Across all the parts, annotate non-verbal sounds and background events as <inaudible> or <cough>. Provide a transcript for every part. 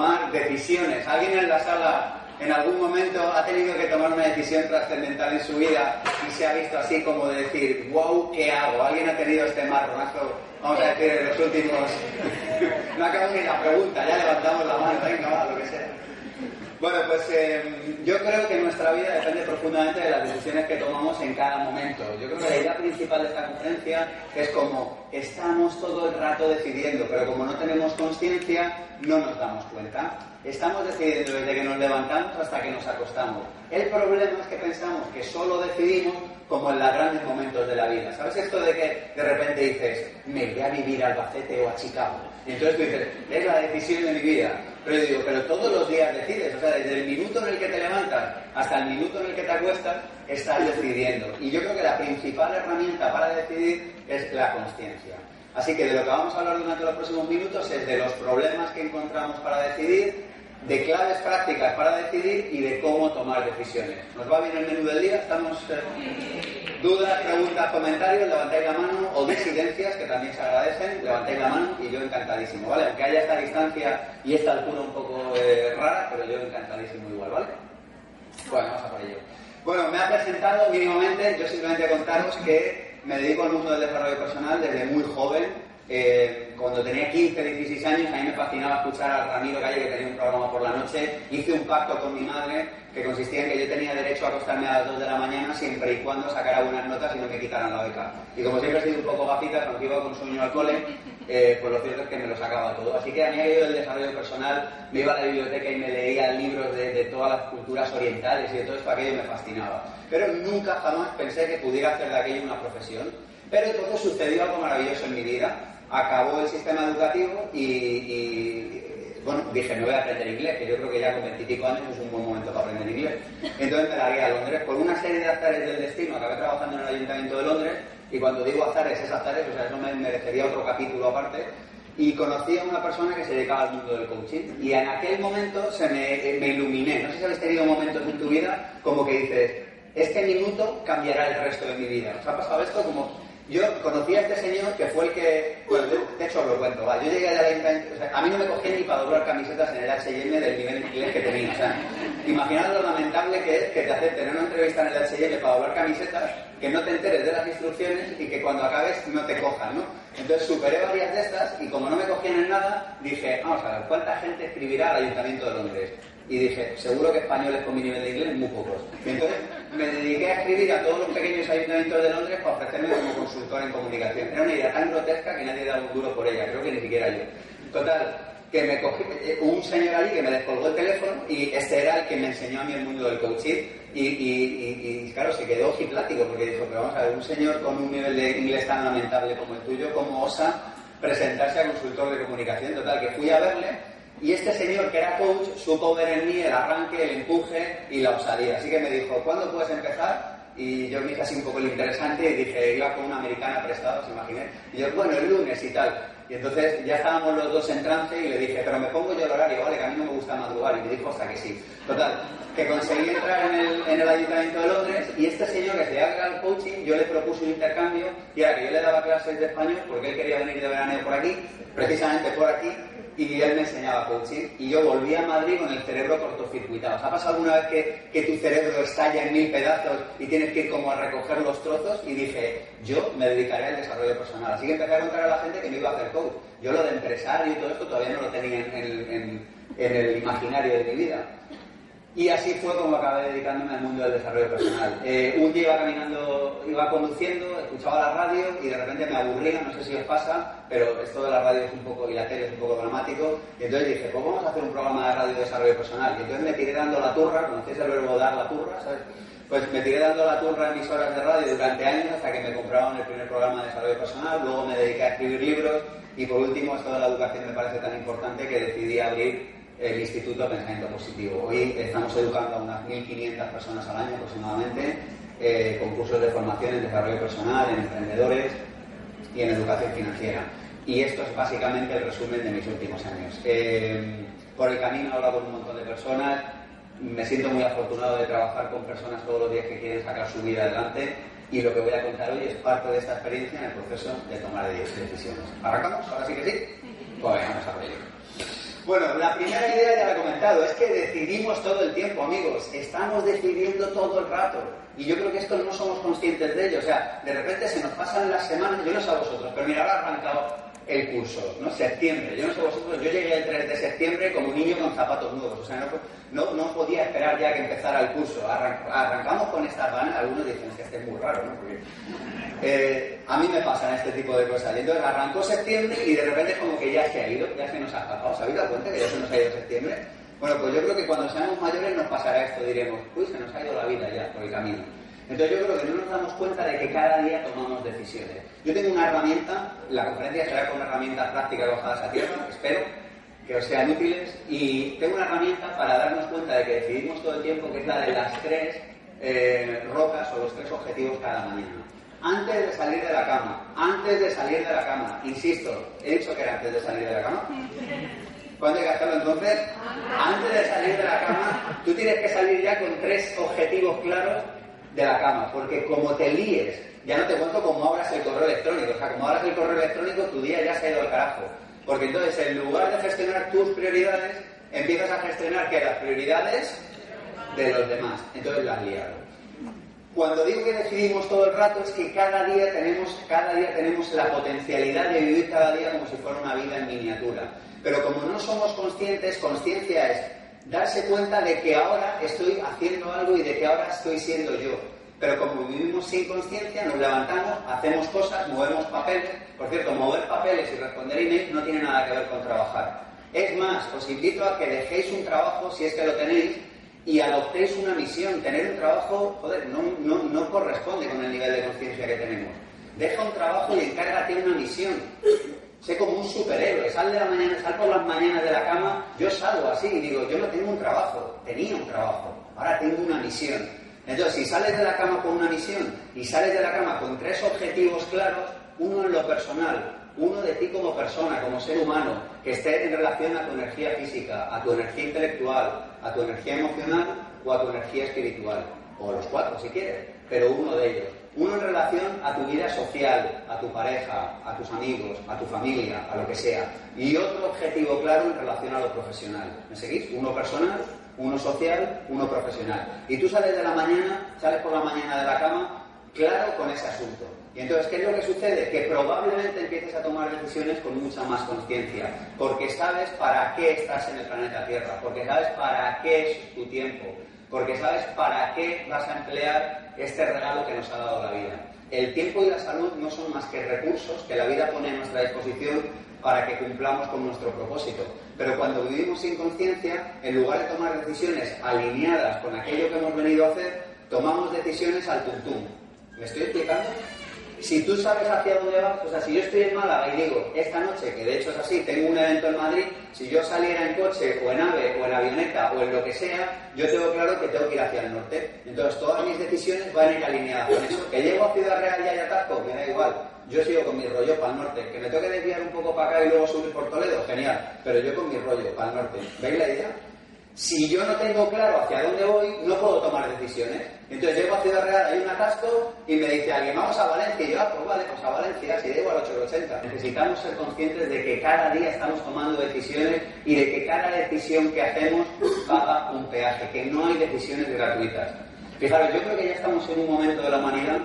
tomar decisiones. ¿Alguien en la sala en algún momento ha tenido que tomar una decisión trascendental en su vida y se ha visto así como de decir, wow, ¿qué hago? ¿Alguien ha tenido este marronazo? Vamos a decir, en los últimos... no acabamos ni la pregunta, ya levantamos la mano, venga, va, lo que sea. Bueno, pues eh, yo creo que nuestra vida depende profundamente de las decisiones que tomamos en cada momento. Yo creo que la idea principal de esta conferencia es como estamos todo el rato decidiendo, pero como no tenemos conciencia, no nos damos cuenta. Estamos decidiendo desde que nos levantamos hasta que nos acostamos. El problema es que pensamos que solo decidimos como en los grandes momentos de la vida. ¿Sabes esto de que de repente dices, me voy a vivir a Albacete o a Chicago? Y entonces tú dices, es la decisión de mi vida. Pero yo digo, pero todos los días decides, o sea, desde el minuto en el que te levantas hasta el minuto en el que te acuestas, estás decidiendo. Y yo creo que la principal herramienta para decidir es la conciencia. Así que de lo que vamos a hablar durante los próximos minutos es de los problemas que encontramos para decidir, de claves prácticas para decidir y de cómo tomar decisiones. ¿Nos va bien el menú del día? ¿Estamos? Eh, ¿Dudas, preguntas, comentarios? Levantáis la mano o disidencias, que también se agradecen. Levantáis la mano y yo encantadísimo, ¿vale? Aunque haya esta distancia y esta altura un poco eh, rara, pero yo encantadísimo igual, ¿vale? Bueno, vamos a por ello. Bueno, me ha presentado mínimamente, yo simplemente contaros que me dedico al mundo del desarrollo personal desde muy joven eh, cuando tenía 15, 16 años, a mí me fascinaba escuchar a Ramiro Calle, que tenía un programa por la noche. Hice un pacto con mi madre que consistía en que yo tenía derecho a acostarme a las 2 de la mañana siempre y cuando sacara buenas notas y no me quitaran la beca. Y como siempre he sido un poco gafita, cuando iba con sueño al cole, eh, pues lo cierto es que me lo sacaba todo. Así que a mí aquello del desarrollo personal, me iba a la biblioteca y me leía libros de, de todas las culturas orientales y de todo esto aquello me fascinaba. Pero nunca jamás pensé que pudiera hacer de aquello una profesión. Pero todo sucedió algo maravilloso en mi vida acabó el sistema educativo y, bueno, dije, me voy a aprender inglés, que yo creo que ya con veintipico años es un buen momento para aprender inglés. Entonces me largué a Londres. Por una serie de azares del destino, acabé trabajando en el Ayuntamiento de Londres, y cuando digo azares, es azares, o sea, eso me merecería otro capítulo aparte, y conocí a una persona que se dedicaba al mundo del coaching, y en aquel momento se me, me iluminé. No sé si habéis tenido momentos en tu vida como que dices, este minuto cambiará el resto de mi vida. ¿Os ha pasado esto? Como yo conocí a este señor que fue el que. Bueno, de hecho os lo cuento, va. Yo llegué a la o a mí no me cogían ni para doblar camisetas en el HM del nivel inglés que tenía. O sea, imaginaos lo lamentable que es que te acepten una entrevista en el HM para doblar camisetas, que no te enteres de las instrucciones y que cuando acabes no te cojan, ¿no? Entonces superé varias de estas y como no me cogían en nada, dije, vamos a ver, ¿cuánta gente escribirá al Ayuntamiento de Londres? Y dije, seguro que españoles con mi nivel de inglés, muy pocos. Y entonces me dediqué a escribir a todos los pequeños ayuntamientos de Londres para ofrecerme como consultor en comunicación. Era una idea tan grotesca que nadie daba un duro por ella, creo que ni siquiera yo. Total, que me cogí, eh, un señor allí que me descolgó el teléfono y este era el que me enseñó a mí el mundo del coaching y, claro, se quedó ojiplático porque dijo, pero vamos a ver, un señor con un nivel de inglés tan lamentable como el tuyo, ¿cómo osa presentarse a consultor de comunicación? Total, que fui a verle y este señor que era coach supo ver en mí el arranque, el empuje y la osadía. Así que me dijo, ¿cuándo puedes empezar? Y yo me hice así un poco lo interesante y dije, iba con una americana prestada, ¿se imaginé? Y yo, bueno, el lunes y tal. Y entonces ya estábamos los dos en trance y le dije, pero me pongo yo el horario, vale, que a mí no me gusta madrugar. Y me dijo, hasta que sí. Total, que conseguí entrar en el, en el Ayuntamiento de Londres y este señor que se llama el coaching, yo le propuse un intercambio y era que yo le daba clases de español porque él quería venir de verano por aquí, precisamente por aquí, y él me enseñaba coaching y yo volví a Madrid con el cerebro cortocircuitado. ¿Os ha pasado alguna vez que, que, tu cerebro estalla en mil pedazos y tienes que ir como a recoger los trozos? Y dije, yo me dedicaré al desarrollo personal. Así que empecé a contar a la gente que me iba a hacer coach. Yo lo de empresario y todo esto todavía no lo tenía en, en, en el imaginario de mi vida. Y así fue como acabé dedicándome al mundo del desarrollo personal. Eh, un día iba caminando, iba conduciendo, escuchaba la radio y de repente me aburría, no sé si os pasa, pero esto de la radio es un poco, y la tele es un poco dramático. Y entonces dije, pues vamos a hacer un programa de radio de desarrollo personal. Y entonces me tiré dando la turra, conocéis el verbo dar la turra, ¿sabes? Pues me tiré dando la turra en mis horas de radio durante años hasta que me compraron el primer programa de desarrollo personal, luego me dediqué a escribir libros y por último esto de la educación me parece tan importante que decidí abrir el Instituto de Pensamiento Positivo. Hoy estamos educando a unas 1.500 personas al año aproximadamente, eh, con cursos de formación en desarrollo personal, en emprendedores y en educación financiera. Y esto es básicamente el resumen de mis últimos años. Eh, por el camino he hablado con un montón de personas, me siento muy afortunado de trabajar con personas todos los días que quieren sacar su vida adelante y lo que voy a contar hoy es parte de esta experiencia en el proceso de tomar decisiones. ¿Arrancamos? ¿Ahora sí que sí? Pues vamos a ello. Bueno, la primera idea ya la he comentado, es que decidimos todo el tiempo, amigos. Estamos decidiendo todo el rato. Y yo creo que esto no somos conscientes de ello. O sea, de repente se nos pasan las semanas, yo no sé a vosotros, pero mira, ahora arrancado el curso, ¿no? Septiembre. Yo no sé vosotros, yo llegué el 3 de septiembre como niño con zapatos nuevos. O sea, no, no, podía esperar ya que empezara el curso. arrancamos con estas ganas. Algunos dicen, que este es muy raro, ¿no? Eh, a mí me pasan este tipo de cosas. Y entonces arrancó septiembre y de repente como que ya se ha ido, ya se nos ha escapado. ¿Se habéis dado cuenta que ya se nos ha ido septiembre? Bueno, pues yo creo que cuando seamos mayores nos pasará esto, diremos, uy, se nos ha ido la vida ya por el camino. Entonces yo creo que no nos damos cuenta de que cada día tomamos decisiones. Yo tengo una herramienta, la conferencia será con herramientas prácticas bajadas a tierra, espero que os sean útiles, y tengo una herramienta para darnos cuenta de que decidimos todo el tiempo, que es la de las tres eh, rocas o los tres objetivos cada mañana antes de salir de la cama, antes de salir de la cama, insisto, he dicho que era antes de salir de la cama. ¿Cuándo hay que hacerlo entonces? Antes de salir de la cama, tú tienes que salir ya con tres objetivos claros de la cama, porque como te líes, ya no te cuento cómo abras el correo electrónico, o sea, como abras el correo electrónico, tu día ya se ha ido al carajo. Porque entonces, en lugar de gestionar tus prioridades, empiezas a gestionar que las prioridades de los demás. Entonces las liado. Cuando digo que decidimos todo el rato es que cada día tenemos, cada día tenemos la potencialidad de vivir cada día como si fuera una vida en miniatura. Pero como no somos conscientes, conciencia es darse cuenta de que ahora estoy haciendo algo y de que ahora estoy siendo yo. Pero como vivimos sin conciencia, nos levantamos, hacemos cosas, movemos papeles. Por cierto, mover papeles y responder emails no tiene nada que ver con trabajar. Es más, os invito a que dejéis un trabajo, si es que lo tenéis, y adoptéis una misión. Tener un trabajo, joder, no, no, no corresponde con el nivel de conciencia que tenemos. Deja un trabajo y encárgate una misión. Sé como un superhéroe, sal de la mañana, sal por las mañanas de la cama, yo salgo así y digo, yo no tengo un trabajo, tenía un trabajo, ahora tengo una misión. Entonces, si sales de la cama con una misión y sales de la cama con tres objetivos claros, uno en lo personal, uno de ti como persona, como ser humano, que esté en relación a tu energía física, a tu energía intelectual, a tu energía emocional o a tu energía espiritual, o los cuatro si quieres, pero uno de ellos. Uno en relación a tu vida social, a tu pareja, a tus amigos, a tu familia, a lo que sea. Y otro objetivo claro en relación a lo profesional. ¿Me seguís? Uno personal, uno social, uno profesional. Y tú sales de la mañana, sales por la mañana de la cama, claro con ese asunto. Y entonces, ¿qué es lo que sucede? Que probablemente empieces a tomar decisiones con mucha más conciencia, porque sabes para qué estás en el planeta Tierra, porque sabes para qué es tu tiempo, porque sabes para qué vas a emplear este regalo que nos ha dado la vida. El tiempo y la salud no son más que recursos que la vida pone a nuestra disposición para que cumplamos con nuestro propósito. Pero cuando vivimos sin conciencia, en lugar de tomar decisiones alineadas con aquello que hemos venido a hacer, tomamos decisiones al tuntum. ¿Me estoy explicando? Si tú sabes hacia dónde vas, o sea, si yo estoy en Málaga y digo, esta noche, que de hecho es así, tengo un evento en Madrid, si yo saliera en coche o en ave o en avioneta o en lo que sea, yo tengo claro que tengo que ir hacia el norte. Entonces todas mis decisiones van a ir alineadas con eso. Que llego a Ciudad Real y hay atasco, me da igual. Yo sigo con mi rollo para el norte. Que me tengo que desviar un poco para acá y luego subir por Toledo, genial. Pero yo con mi rollo para el norte. ¿Veis la idea? Si yo no tengo claro hacia dónde voy, no puedo tomar decisiones. Entonces llego a Ciudad Real, hay un atasco y me dice alguien, vamos a Valencia. Y yo, ah, pues vale, pues a Valencia, si llego al 880. Necesitamos ser conscientes de que cada día estamos tomando decisiones y de que cada decisión que hacemos paga un peaje, que no hay decisiones gratuitas. Fijaros, yo creo que ya estamos en un momento de la humanidad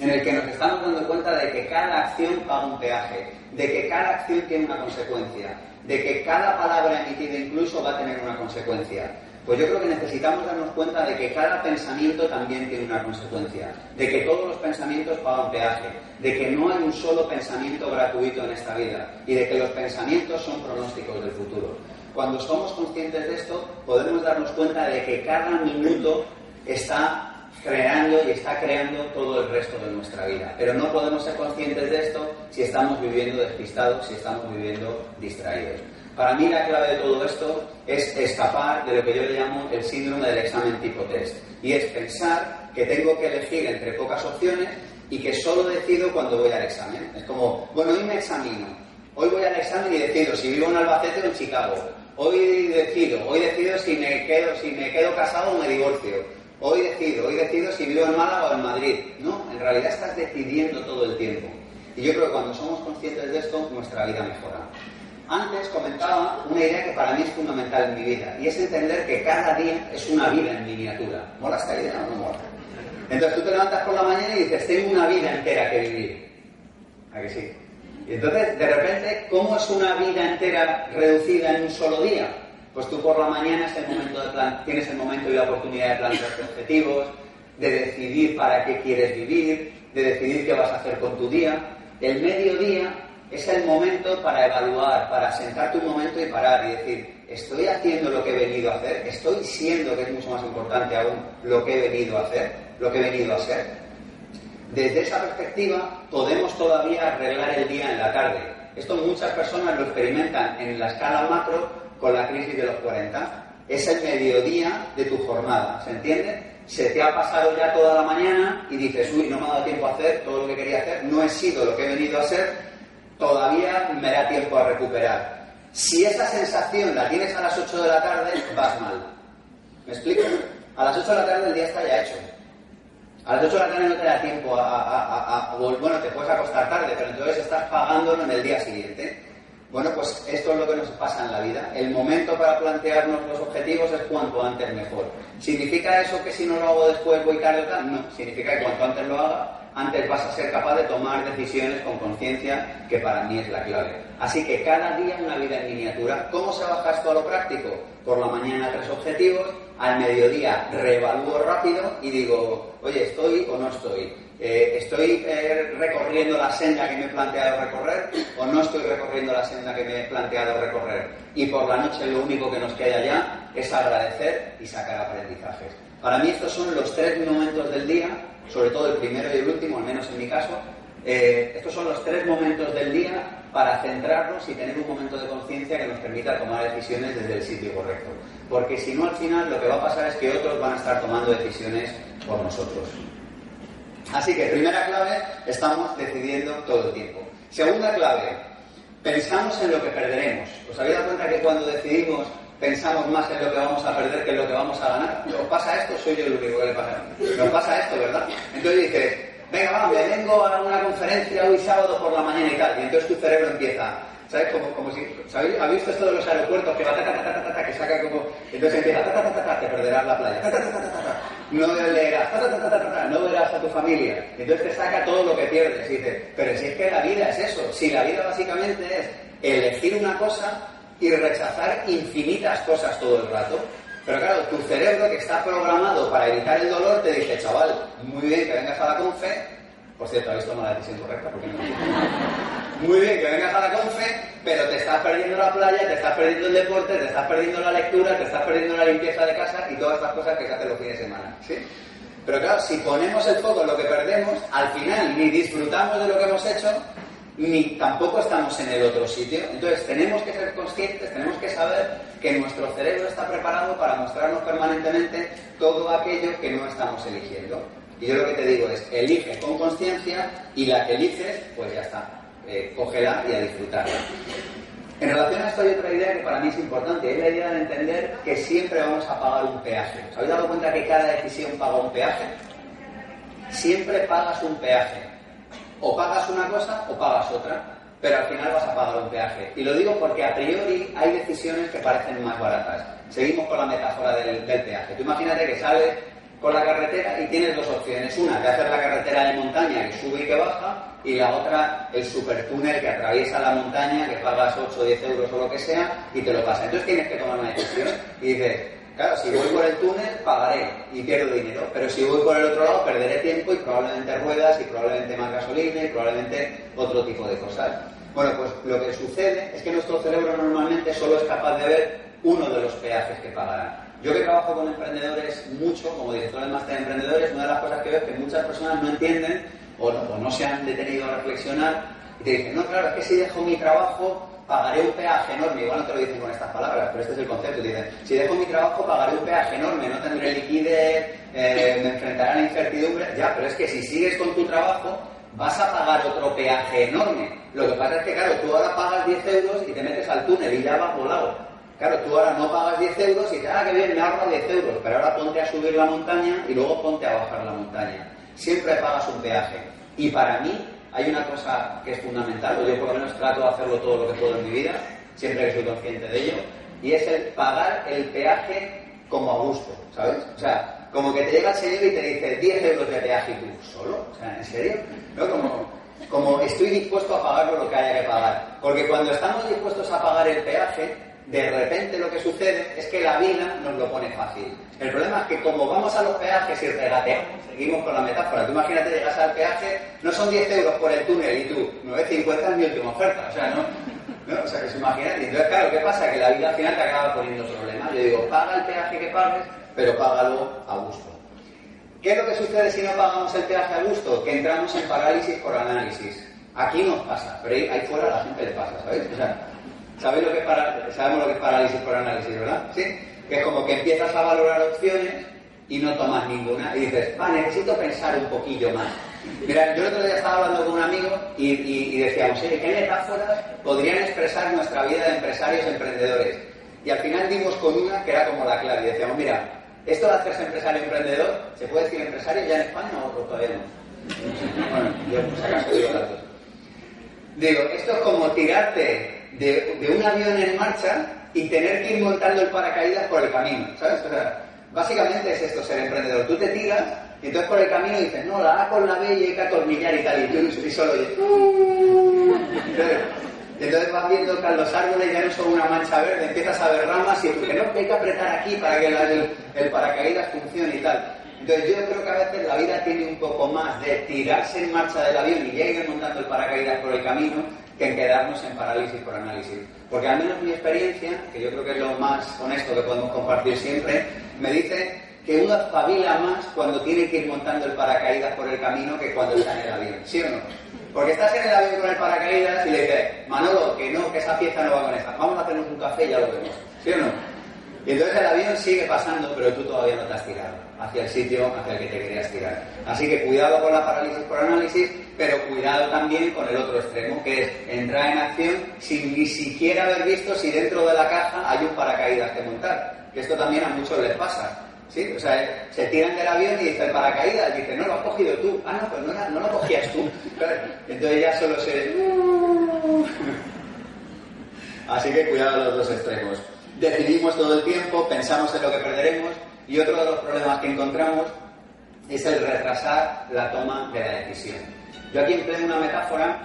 en el que nos estamos dando cuenta de que cada acción paga un peaje, de que cada acción tiene una consecuencia, de que cada palabra emitida incluso va a tener una consecuencia. Pues yo creo que necesitamos darnos cuenta de que cada pensamiento también tiene una consecuencia, de que todos los pensamientos pagan peaje, de que no hay un solo pensamiento gratuito en esta vida y de que los pensamientos son pronósticos del futuro. Cuando somos conscientes de esto, podemos darnos cuenta de que cada minuto está creando y está creando todo el resto de nuestra vida. Pero no podemos ser conscientes de esto si estamos viviendo despistados, si estamos viviendo distraídos. Para mí la clave de todo esto es escapar de lo que yo le llamo el síndrome del examen tipo test. Y es pensar que tengo que elegir entre pocas opciones y que solo decido cuando voy al examen. Es como, bueno, hoy me examino. Hoy voy al examen y decido si vivo en Albacete o en Chicago. Hoy decido, hoy decido si me quedo, si me quedo casado o me divorcio. Hoy decido, hoy decido si vivo en Málaga o en Madrid. No, en realidad estás decidiendo todo el tiempo. Y yo creo que cuando somos conscientes de esto, nuestra vida mejora. Antes comentaba una idea que para mí es fundamental en mi vida, y es entender que cada día es una vida en miniatura. ¿Mola esta idea o no mola? Entonces tú te levantas por la mañana y dices, tengo una vida entera que vivir. ¿A que sí? Y entonces, de repente, ¿cómo es una vida entera reducida en un solo día? Pues tú por la mañana es el momento de plan, tienes el momento y la oportunidad de plantearte objetivos, de decidir para qué quieres vivir, de decidir qué vas a hacer con tu día. El mediodía es el momento para evaluar, para sentarte un momento y parar y decir, ¿estoy haciendo lo que he venido a hacer? ¿Estoy siendo, que es mucho más importante aún, lo que he venido a hacer? ¿Lo que he venido a ser? Desde esa perspectiva podemos todavía arreglar el día en la tarde. Esto muchas personas lo experimentan en la escala macro con la crisis de los 40. Es el mediodía de tu jornada, ¿se entiende? Se te ha pasado ya toda la mañana y dices, uy, no me ha dado tiempo a hacer todo lo que quería hacer, no he sido lo que he venido a ser, todavía me da tiempo a recuperar. Si esa sensación la tienes a las 8 de la tarde, vas mal. ¿Me explico? A las 8 de la tarde el día está ya hecho. A las 8 de la tarde no te da tiempo a, a, bueno, te puedes acostar tarde, pero entonces estás pagándolo en el día siguiente. Bueno, pues esto es lo que nos pasa en la vida. El momento para plantearnos los objetivos es cuanto antes mejor. ¿Significa eso que si no lo hago después voy tarde o tal? No, significa que cuanto antes lo haga, antes vas a ser capaz de tomar decisiones con conciencia, que para mí es la clave. Así que cada día una vida en miniatura. ¿Cómo se baja esto a lo práctico? Por la mañana tres objetivos, al mediodía reevalúo rápido y digo, oye, ¿estoy o no estoy? Eh, ¿Estoy eh, recorriendo la senda que me he planteado recorrer o no estoy recorriendo la senda que me he planteado recorrer? Y por la noche lo único que nos queda ya es agradecer y sacar aprendizajes. Para mí estos son los tres momentos del día sobre todo el primero y el último, al menos en mi caso, eh, estos son los tres momentos del día para centrarnos y tener un momento de conciencia que nos permita tomar decisiones desde el sitio correcto. Porque si no, al final lo que va a pasar es que otros van a estar tomando decisiones por nosotros. Así que, primera clave, estamos decidiendo todo el tiempo. Segunda clave, pensamos en lo que perderemos. ¿Os habéis dado cuenta que cuando decidimos pensamos más en lo que vamos a perder que en lo que vamos a ganar. ¿Nos pasa esto? Soy yo el único que le pasa. Nos pasa esto, ¿verdad? Entonces dices, venga, va, me vengo a una conferencia hoy sábado por la mañana y tal. Y entonces tu cerebro empieza, ¿sabes? Como, como si. ¿Habéis visto esto de los aeropuertos que va ta, ta, ta, ta, ta, que saca como, entonces empieza ta, ta, ta, ta, ta, te perderás la playa, no leerás, no verás a tu familia. Entonces te saca todo lo que pierdes y pero si es que la vida es eso, si la vida básicamente es elegir una cosa y rechazar infinitas cosas todo el rato. Pero claro, tu cerebro que está programado para evitar el dolor te dice, chaval, muy bien que vengas a la confe. Por cierto, habéis tomado la decisión correcta porque no. Muy bien que vengas a la confe, pero te estás perdiendo la playa, te estás perdiendo el deporte, te estás perdiendo la lectura, te estás perdiendo la limpieza de casa y todas estas cosas que se hacen los fines de semana. ¿sí? Pero claro, si ponemos el foco en lo que perdemos, al final ni disfrutamos de lo que hemos hecho, ni tampoco estamos en el otro sitio. Entonces tenemos que ser conscientes, tenemos que saber que nuestro cerebro está preparado para mostrarnos permanentemente todo aquello que no estamos eligiendo. Y yo lo que te digo es, elige con conciencia y la que eliges, pues ya está, eh, y a disfrutarla. En relación a esto hay otra idea que para mí es importante, es la idea de entender que siempre vamos a pagar un peaje. ¿Os habéis dado cuenta que cada decisión paga un peaje? Siempre pagas un peaje. O pagas una cosa o pagas otra, pero al final vas a pagar un peaje. Y lo digo porque a priori hay decisiones que parecen más baratas. Seguimos con la metáfora del, peaje. Tú imagínate que sales con la carretera y tienes dos opciones. Una, que hacer la carretera de montaña que sube y que baja, y la otra, el supertúnel que atraviesa la montaña, que pagas 8 o 10 euros o lo que sea, y te lo pasa. Entonces tienes que tomar una decisión y dices, claro, si voy por el túnel, pagaré y pierdo dinero, pero si voy por el otro lado, perderé tiempo y probablemente ruedas y probablemente más gasolina y probablemente otro tipo de cosas. Bueno, pues lo que sucede es que nuestro cerebro normalmente solo es capaz de ver uno de los peajes que pagará. Yo que trabajo con emprendedores mucho, como director de máster de emprendedores, una de las cosas que veo es que muchas personas no entienden o no, se han detenido a reflexionar y te dicen, no, claro, es que si dejo mi trabajo pagaré un peaje enorme. Igual no te lo dicen con estas palabras, pero este es el concepto. Dicen, si dejo mi trabajo pagaré un peaje enorme, no tendré liquidez, eh, me enfrentaré a la incertidumbre. Ya, pero es que si sigues con tu trabajo vas a pagar otro peaje enorme. Lo que pasa es que, claro, tú ahora pagas 10 euros y te metes al túnel y ya vas volado. Claro, tú ahora no pagas 10 euros y dices, ah, qué bien, me ahorro 10 euros, pero ahora ponte a subir la montaña y luego ponte a bajar la montaña. Siempre pagas un peaje. Y para mí hay una cosa que es fundamental, o yo por lo menos trato de hacerlo todo lo que puedo en mi vida, siempre que soy consciente de ello, y es el pagar el peaje como a gusto, ¿sabes? O sea, como que te llega el señor y te dice 10 euros de peaje y tú, ¿solo? O sea, ¿en serio? ¿No? Como, como estoy dispuesto a pagar lo que haya que pagar. Porque cuando estamos dispuestos a pagar el peaje, de repente lo que sucede es que la vida nos lo pone fácil. El problema es que como vamos a los peajes y regateamos, seguimos con la metáfora, tú imagínate llegas al peaje, no son 10 euros por el túnel y tú, 9,50 es mi última oferta, o sea, ¿no? ¿no? O sea, que se imagina. Y entonces, claro, ¿qué pasa? Que la vida al final te acaba poniendo problemas. Yo digo, paga el peaje que pagues, pero págalo a gusto. ¿Qué es lo que sucede si no pagamos el peaje a gusto? Que entramos en parálisis por análisis. Aquí nos pasa, pero ahí, fuera a la gente le pasa, ¿sabéis? O sea, ¿Sabéis lo que para, sabemos lo que es parálisis por análisis, ¿verdad? ¿Sí? Que es como que empiezas a valorar opciones y no tomas ninguna y dices, ah, necesito pensar un poquillo más. Mira, yo el otro día estaba hablando con un amigo y, y, decíamos, ¿qué metáforas podrían expresar nuestra vida de empresarios emprendedores? Y al final dimos con una que era como la clave. Y decíamos, mira, esto de hacerse empresario emprendedor, ¿se puede decir empresario ya en España o todavía no? Bueno, yo pues acaso digo dos. Digo, esto es como tirarte de, un avión en marcha y tener que ir montando el paracaídas por el camino, ¿sabes? O sea, básicamente es esto, ser emprendedor. Tú te tiras y entonces por el camino dices, no, la A con la B y hay que atornillar y tal, y tú y solo dices, entonces vas viendo que los árboles ya no son una mancha verde, empiezas a ver ramas y que no, que hay que apretar aquí para que el, el paracaídas funcione y tal. Entonces yo creo que a veces la vida tiene un poco más de tirarse en marcha del avión y ya ir montando el paracaídas por el camino que quedarnos en parálisis por análisis. Porque al menos mi experiencia, que yo creo que es lo más honesto que podemos compartir siempre, me dice que uno espabila más cuando tiene que ir montando el paracaídas por el camino que cuando está en el avión. ¿Sí o no? Porque estás en el avión con el paracaídas y le dices, Manolo, que no, que esa pieza no va con esa. Vamos a hacernos un café y ya lo vemos. ¿Sí o no? Y entonces el avión sigue pasando, pero tú todavía no te has tirado hacia el sitio hacia el que te querías tirar. Así que cuidado con la parálisis por análisis, pero cuidado también con el otro extremo, que es entrar en acción sin ni siquiera haber visto si dentro de la caja hay un paracaídas que montar. Que esto también a muchos les pasa. ¿Sí? O sea, se tiran del avión y dice el paracaídas, y dice, no, lo has cogido tú. Ah, no, pues no, no lo cogías tú. <laughs> Entonces ya solo se... Así que cuidado los dos extremos decidimos todo el tiempo, pensamos en lo que perderemos y otro de los problemas que encontramos es el retrasar la toma de la decisión. Yo aquí empleo una metáfora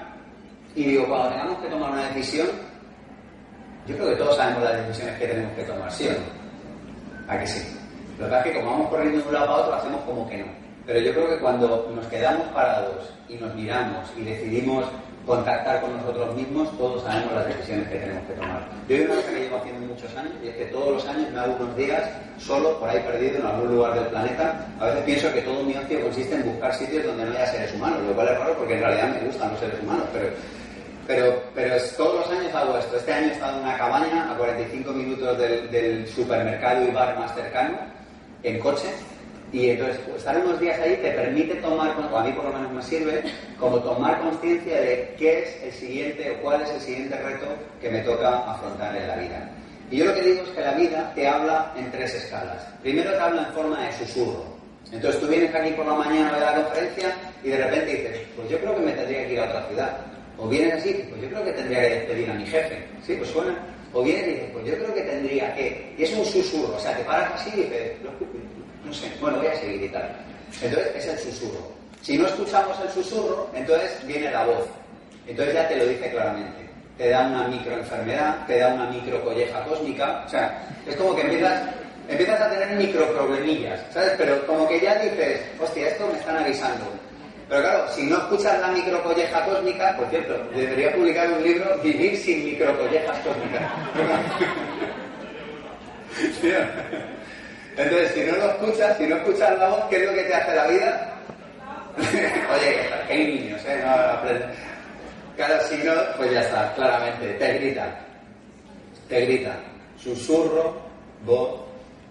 y digo, cuando tengamos que tomar una decisión, yo creo que todos sabemos las decisiones que tenemos que tomar, ¿sí o no? ¿A que sí? Lo que pasa es que como vamos corriendo de un lado para otro, hacemos como que no. Pero yo creo que cuando nos quedamos parados y nos miramos y decidimos contactar con nosotros mismos, todos sabemos las decisiones que tenemos que tomar. Yo hay una cosa que llevo haciendo muchos años y es que todos los años me hago unos días solo por ahí perdido en algún lugar del planeta. A veces pienso que todo mi ocio consiste en buscar sitios donde no haya seres humanos, lo cual es raro porque en realidad me gustan los seres humanos, pero pero, pero es, todos los años hago esto. Este año he estado en una cabaña a 45 minutos del, del supermercado y bar más cercano, en coche, y entonces, pues, estar unos días ahí te permite tomar, o a mí por lo menos me sirve, como tomar conciencia de qué es el siguiente o cuál es el siguiente reto que me toca afrontar en la vida. Y yo lo que digo es que la vida te habla en tres escalas. Primero te habla en forma de susurro. Entonces tú vienes aquí por la mañana de la conferencia y de repente dices, pues yo creo que me tendría que ir a otra ciudad. O vienes así, pues yo creo que tendría que despedir a mi jefe. Sí, pues suena. O vienes y dices, pues yo creo que tendría que. Y es un susurro, o sea, te paras así y dices, no sé, bueno, voy a seguir y tal. Entonces es el susurro. Si no escuchamos el susurro, entonces viene la voz. Entonces ya te lo dice claramente. Te da una microenfermedad, te da una microcolleja cósmica. O sea, es como que empiezas, empiezas a tener microproblemillas, ¿sabes? Pero como que ya dices, hostia, esto me están avisando. Pero claro, si no escuchas la microcolleja cósmica, por cierto, debería publicar un libro, Vivir sin microcollejas cósmicas. <laughs> Entonces, si no lo escuchas, si no escuchas la voz, ¿qué es lo que te hace la vida? <laughs> Oye, que hay niños, ¿eh? No Claro, si no, pues ya está, claramente, te grita. Te grita. Susurro, voz,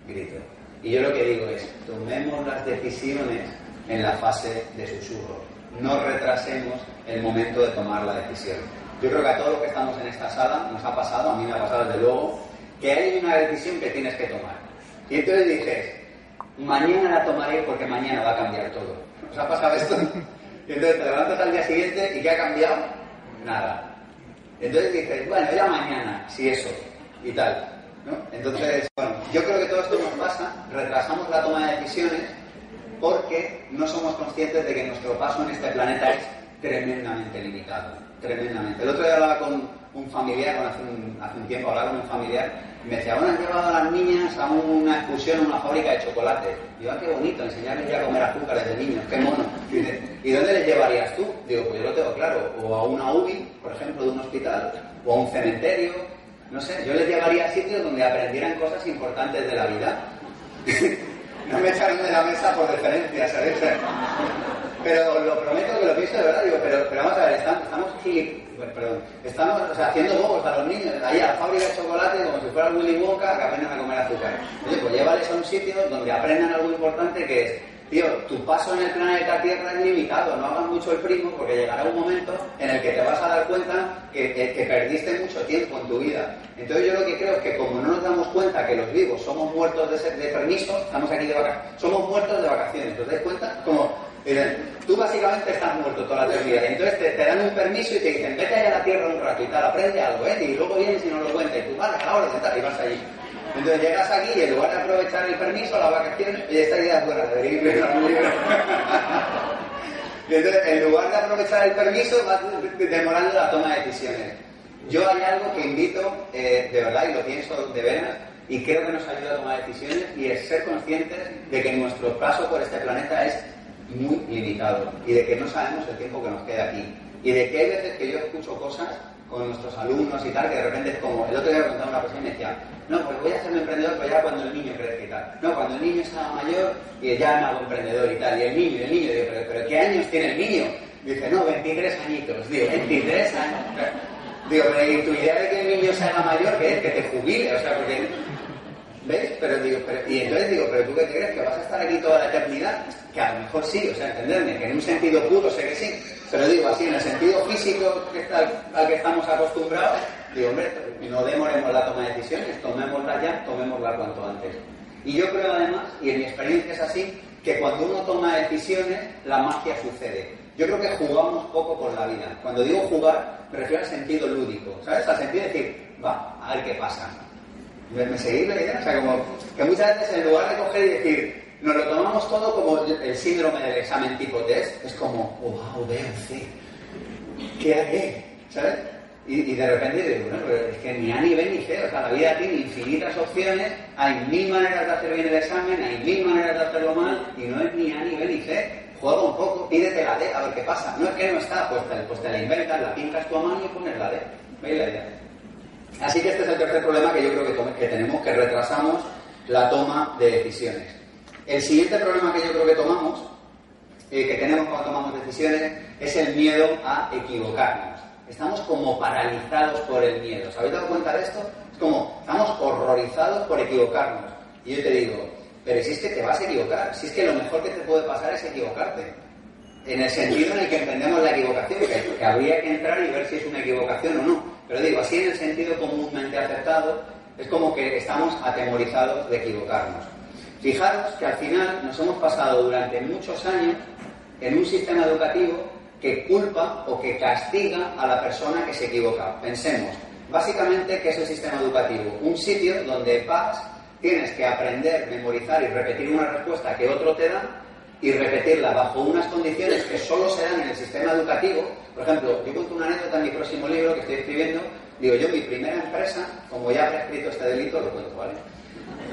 grito. Y yo lo que digo es, tomemos las decisiones en la fase de susurro. No retrasemos el momento de tomar la decisión. Yo creo que a todos los que estamos en esta sala nos ha pasado, a mí me ha pasado desde luego, que hay una decisión que tienes que tomar y entonces dices, mañana la tomaré porque mañana va a cambiar todo. ¿Os ha pasado esto? <laughs> Y entonces te levantas al día siguiente y ¿qué ha cambiado? Nada. Entonces dices, bueno, ya mañana, si eso, y tal. Entonces, bueno, yo creo que todo esto nos pasa, retrasamos la toma de decisiones porque no somos conscientes de que nuestro paso en este planeta es tremendamente limitado, tremendamente. El otro día hablaba con un familiar, hace un, hace un tiempo hablaba con un familiar me decía, bueno, han llevado a las niñas a una excursión a una fábrica de chocolate. Digo, ah, qué bonito, enseñarles ya a comer azúcar desde niños, qué mono. <laughs> ¿y dónde les llevarías tú? Digo, pues yo lo tengo claro, o a una UBI, por ejemplo, de un hospital, o a un cementerio, no sé, yo les llevaría a sitios donde aprendieran cosas importantes de la vida. <laughs> no me echaron de la mesa por deferencia, ¿sabes? <laughs> Pero lo prometo que lo pienso de verdad, digo, pero, pero vamos a ver, estamos, estamos estamos haciendo bobos a los niños, ahí a la fábrica de chocolate como si fuera Willy Wonka que aprendan a comer azúcar. Oye, pues llévales a un sitio donde aprendan algo importante que es, tío, tu paso en el planeta Tierra es limitado, no hagas mucho el primo porque llegará un momento en el que te vas a dar cuenta que, que, perdiste mucho tiempo en tu vida. Entonces yo lo que creo es que como no nos damos cuenta que los vivos somos muertos de, de permiso, estamos aquí de vacaciones, somos muertos de vacaciones, ¿te das cuenta? Como tú básicamente estás muerto toda la eternidad. Entonces te, dan un permiso y te dicen, vete allá a la tierra un rato y tal, aprende algo, ¿eh? Y luego vienes y no lo cuentas. Y tú, vale, ahora tal, y vas allí. Entonces llegas aquí y en lugar de aprovechar el permiso, las vacaciones, y esta idea es buena, debería ir Y <laughs> entonces, en lugar de aprovechar el permiso, vas demorando la toma de decisiones. Yo hay algo que invito, eh, de verdad, y lo pienso de veras, y creo que nos ayuda a tomar decisiones, y es ser conscientes de que nuestro paso por este planeta es muy limitado y de que no sabemos el tiempo que nos queda aquí. Y de que hay veces que yo escucho cosas con nuestros alumnos y tal, que de repente es como, el otro día me una persona y me decía, no, pues voy a ser emprendedor, pero ya cuando el niño crezca y tal. No, cuando el niño sea mayor, y ya me hago emprendedor y tal. Y el niño, el niño, digo, pero, pero ¿qué años tiene el niño? Dice, no, 23 añitos. Digo, 23 años. Digo, pero ¿y tu idea de que el niño sea mayor, que es? Que te jubile, o sea, porque ¿Ves? Pero digo, y entonces digo, ¿pero tú qué crees? ¿Que vas a estar aquí toda la eternidad? Que a lo mejor sí, o sea, entenderme, que en un sentido puro sé que sí, pero digo así, en el sentido físico que está, al que estamos acostumbrados, digo, hombre, no demoremos la toma de decisiones, tomémosla ya, tomémosla cuanto antes. Y yo creo además, y en mi experiencia es así, que cuando uno toma decisiones, la magia sucede. Yo creo que jugamos poco con la vida. Cuando digo jugar, me refiero al sentido lúdico, ¿sabes? Al sentido de decir, va, a ver qué pasa ¿Me, seguís la? O sea, como que muchas veces en lugar de coger y decir, nos lo tomamos todo como el síndrome del examen tipo test, es como, wow, veo, sí, ¿qué haré? ¿Sabes? Y, de repente digo, bueno, pero es que ni A ni B ni C, o sea, la vida tiene infinitas opciones, hay mil maneras de hacer bien el examen, hay mil maneras de hacerlo mal, y no es ni A ni B ni C. Juega un poco, pídete la D, a ver qué pasa. No es que no está, pues te, pues te la inventas, la pintas tu a mano y pones la D. ¿Veis la idea? Así que este es el tercer problema que yo creo que, tenemos, que retrasamos la toma de decisiones. El siguiente problema que yo creo que tomamos, eh, que tenemos cuando tomamos decisiones, es el miedo a equivocarnos. Estamos como paralizados por el miedo. ¿Os habéis dado cuenta de esto? Es como, estamos horrorizados por equivocarnos. Y yo te digo, pero si es que te vas a equivocar, si es que lo mejor que te puede pasar es equivocarte. En el sentido en el que entendemos la equivocación, que, que habría que entrar y ver si es una equivocación o no. Pero digo, así en el sentido comúnmente aceptado, es como que estamos atemorizados de equivocarnos. Fijaros que al final nos hemos pasado durante muchos años en un sistema educativo que culpa o que castiga a la persona que se equivoca. Pensemos, básicamente, ¿qué es el sistema educativo? Un sitio donde vas, tienes que aprender, memorizar y repetir una respuesta que otro te da y repetirla bajo unas condiciones que solo se dan en el sistema educativo. Por ejemplo, yo cuento una anécdota en mi próximo libro que estoy escribiendo. Digo, yo mi primera empresa, como ya he escrito este delito, lo cuento, ¿vale?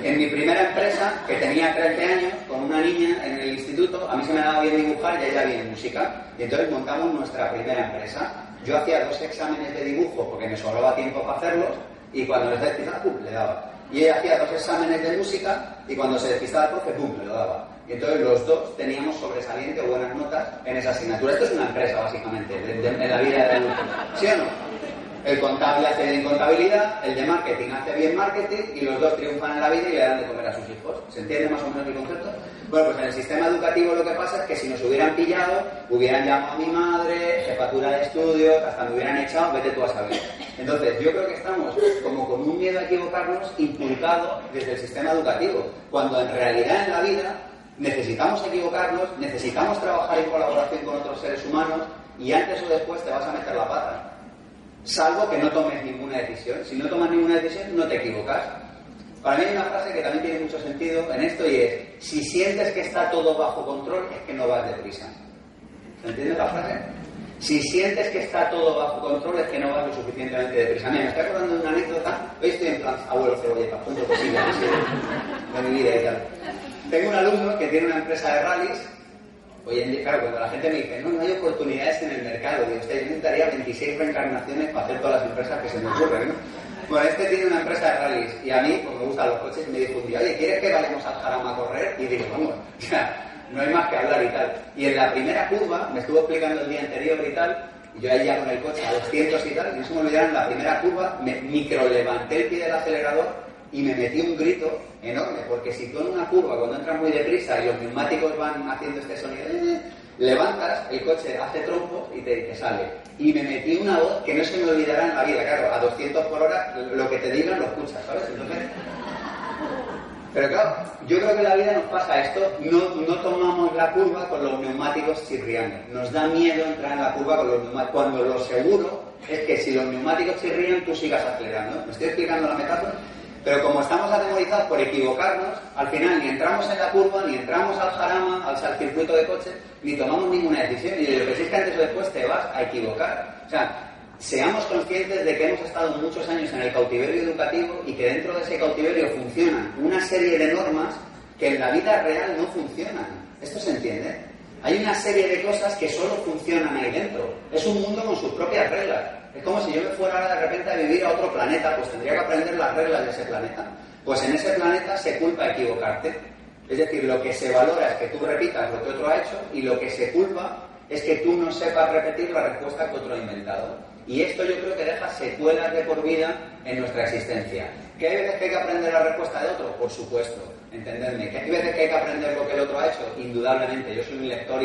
En mi primera empresa, que tenía 13 años, con una niña en el instituto, a mí se me daba bien dibujar y a ella bien música. Y entonces montamos nuestra primera empresa. Yo hacía dos exámenes de dibujo porque me sobraba tiempo para hacerlos y cuando les despistaba, ¡pum!, le daba. Y ella hacía dos exámenes de música y cuando se despistaba el profe, ¡pum!, me lo daba. Y entonces los dos teníamos sobresaliente o buenas notas en esa asignatura. Esto es una empresa, básicamente, en la vida de adulto. ¿Sí o no? El contable hace bien contabilidad, el de marketing hace bien marketing y los dos triunfan en la vida y le dan de comer a sus hijos. ¿Se entiende más o menos el concepto? Bueno, pues en el sistema educativo lo que pasa es que si nos hubieran pillado, hubieran llamado a mi madre, jefatura de estudio, hasta me hubieran echado, vete tú a saber. Entonces, yo creo que estamos como con un miedo a equivocarnos inculcado desde el sistema educativo, cuando en realidad en la vida necesitamos equivocarnos, necesitamos trabajar en colaboración con otros seres humanos y antes o después te vas a meter la pata. Salvo que no tomes ninguna decisión. Si no tomas ninguna decisión, no te equivocas. Para mí hay una frase que también tiene mucho sentido en esto y es, si sientes que está todo bajo control, es que no vas deprisa. ¿Se entiende la frase? Si sientes que está todo bajo control, es que no vas lo suficientemente deprisa. Mira, me estoy acordando de una anécdota. Hoy estoy en plan abuelo cebolleta, punto posible de mi vida y tal. Tengo un alumno que tiene una empresa de rallies. Hoy en día, claro, cuando la gente me dice, no, no hay oportunidades en el mercado, digo, usted, necesitaría 26 reencarnaciones para hacer todas las empresas que se me ocurren, ¿no? Bueno, este tiene una empresa de rallies y a mí, como me gustan los coches, me dijo un día, oye, ¿quieres que vayamos al Jarama a correr? Y digo, vamos, ya, no hay más que hablar y tal. Y en la primera curva, me estuvo explicando el día anterior y tal, y yo ahí ya con el coche a 200 y tal, y no se me olvidaron, en la primera curva, me micro levanté el pie del acelerador y me metí un grito enorme, porque si tú en una curva, cuando entras muy deprisa y los neumáticos van haciendo este sonido, eh, levantas, el coche hace trompo y te, sale. Y me metí una voz que no se me olvidará en la vida, claro, a 200 por hora lo que te digan lo escuchas, ¿sabes? Entonces, pero claro, yo creo que la vida nos pasa esto, no, no tomamos la curva con los neumáticos chirriando. Nos da miedo entrar en la curva con los neumáticos, cuando lo seguro es que si los neumáticos chirrían, tú sigas acelerando. ¿Me estoy explicando la metáfora? Pero como estamos atemorizados por equivocarnos, al final ni entramos en la curva, ni entramos al jarama, al, circuito de coche, ni tomamos ninguna decisión. Y lo que es que antes o después te vas a equivocar. O sea, seamos conscientes de que hemos estado muchos años en el cautiverio educativo y que dentro de ese cautiverio funcionan una serie de normas que en la vida real no funcionan. ¿Esto se entiende? Hay una serie de cosas que solo funcionan ahí dentro. Es un mundo con sus propias reglas. Es como si yo me fuera de repente a vivir a otro planeta, pues tendría que aprender las reglas de ese planeta. Pues en ese planeta se culpa equivocarte. Es decir, lo que se valora es que tú repitas lo que otro ha hecho y lo que se culpa es que tú no sepas repetir la respuesta que otro ha inventado. Y esto yo creo que deja secuelas de por vida en nuestra existencia. ¿Que hay veces que hay que aprender la respuesta de otro? Por supuesto, entendedme. ¿Que hay veces que hay que aprender lo que el otro ha hecho? Indudablemente. Yo soy un lector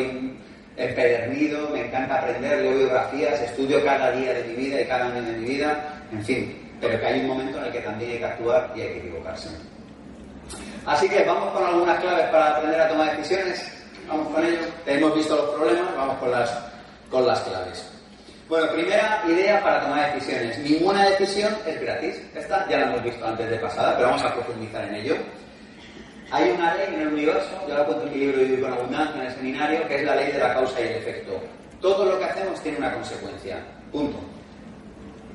empedernido, me encanta aprender, leo biografías, estudio cada día de mi vida y cada año de mi vida, en fin, pero que hay un momento en el que también hay que actuar y hay que equivocarse. Así que vamos con algunas claves para aprender a tomar decisiones, vamos con ello, hemos visto los problemas, vamos con las, con las claves. Bueno, primera idea para tomar decisiones. Ninguna decisión es gratis. Esta ya la hemos visto antes de pasada, pero vamos a profundizar en ello. Hay una ley en el universo, yo la cuento en mi libro Vivir con Abundancia en el seminario, que es la ley de la causa y el efecto. Todo lo que hacemos tiene una consecuencia. Punto.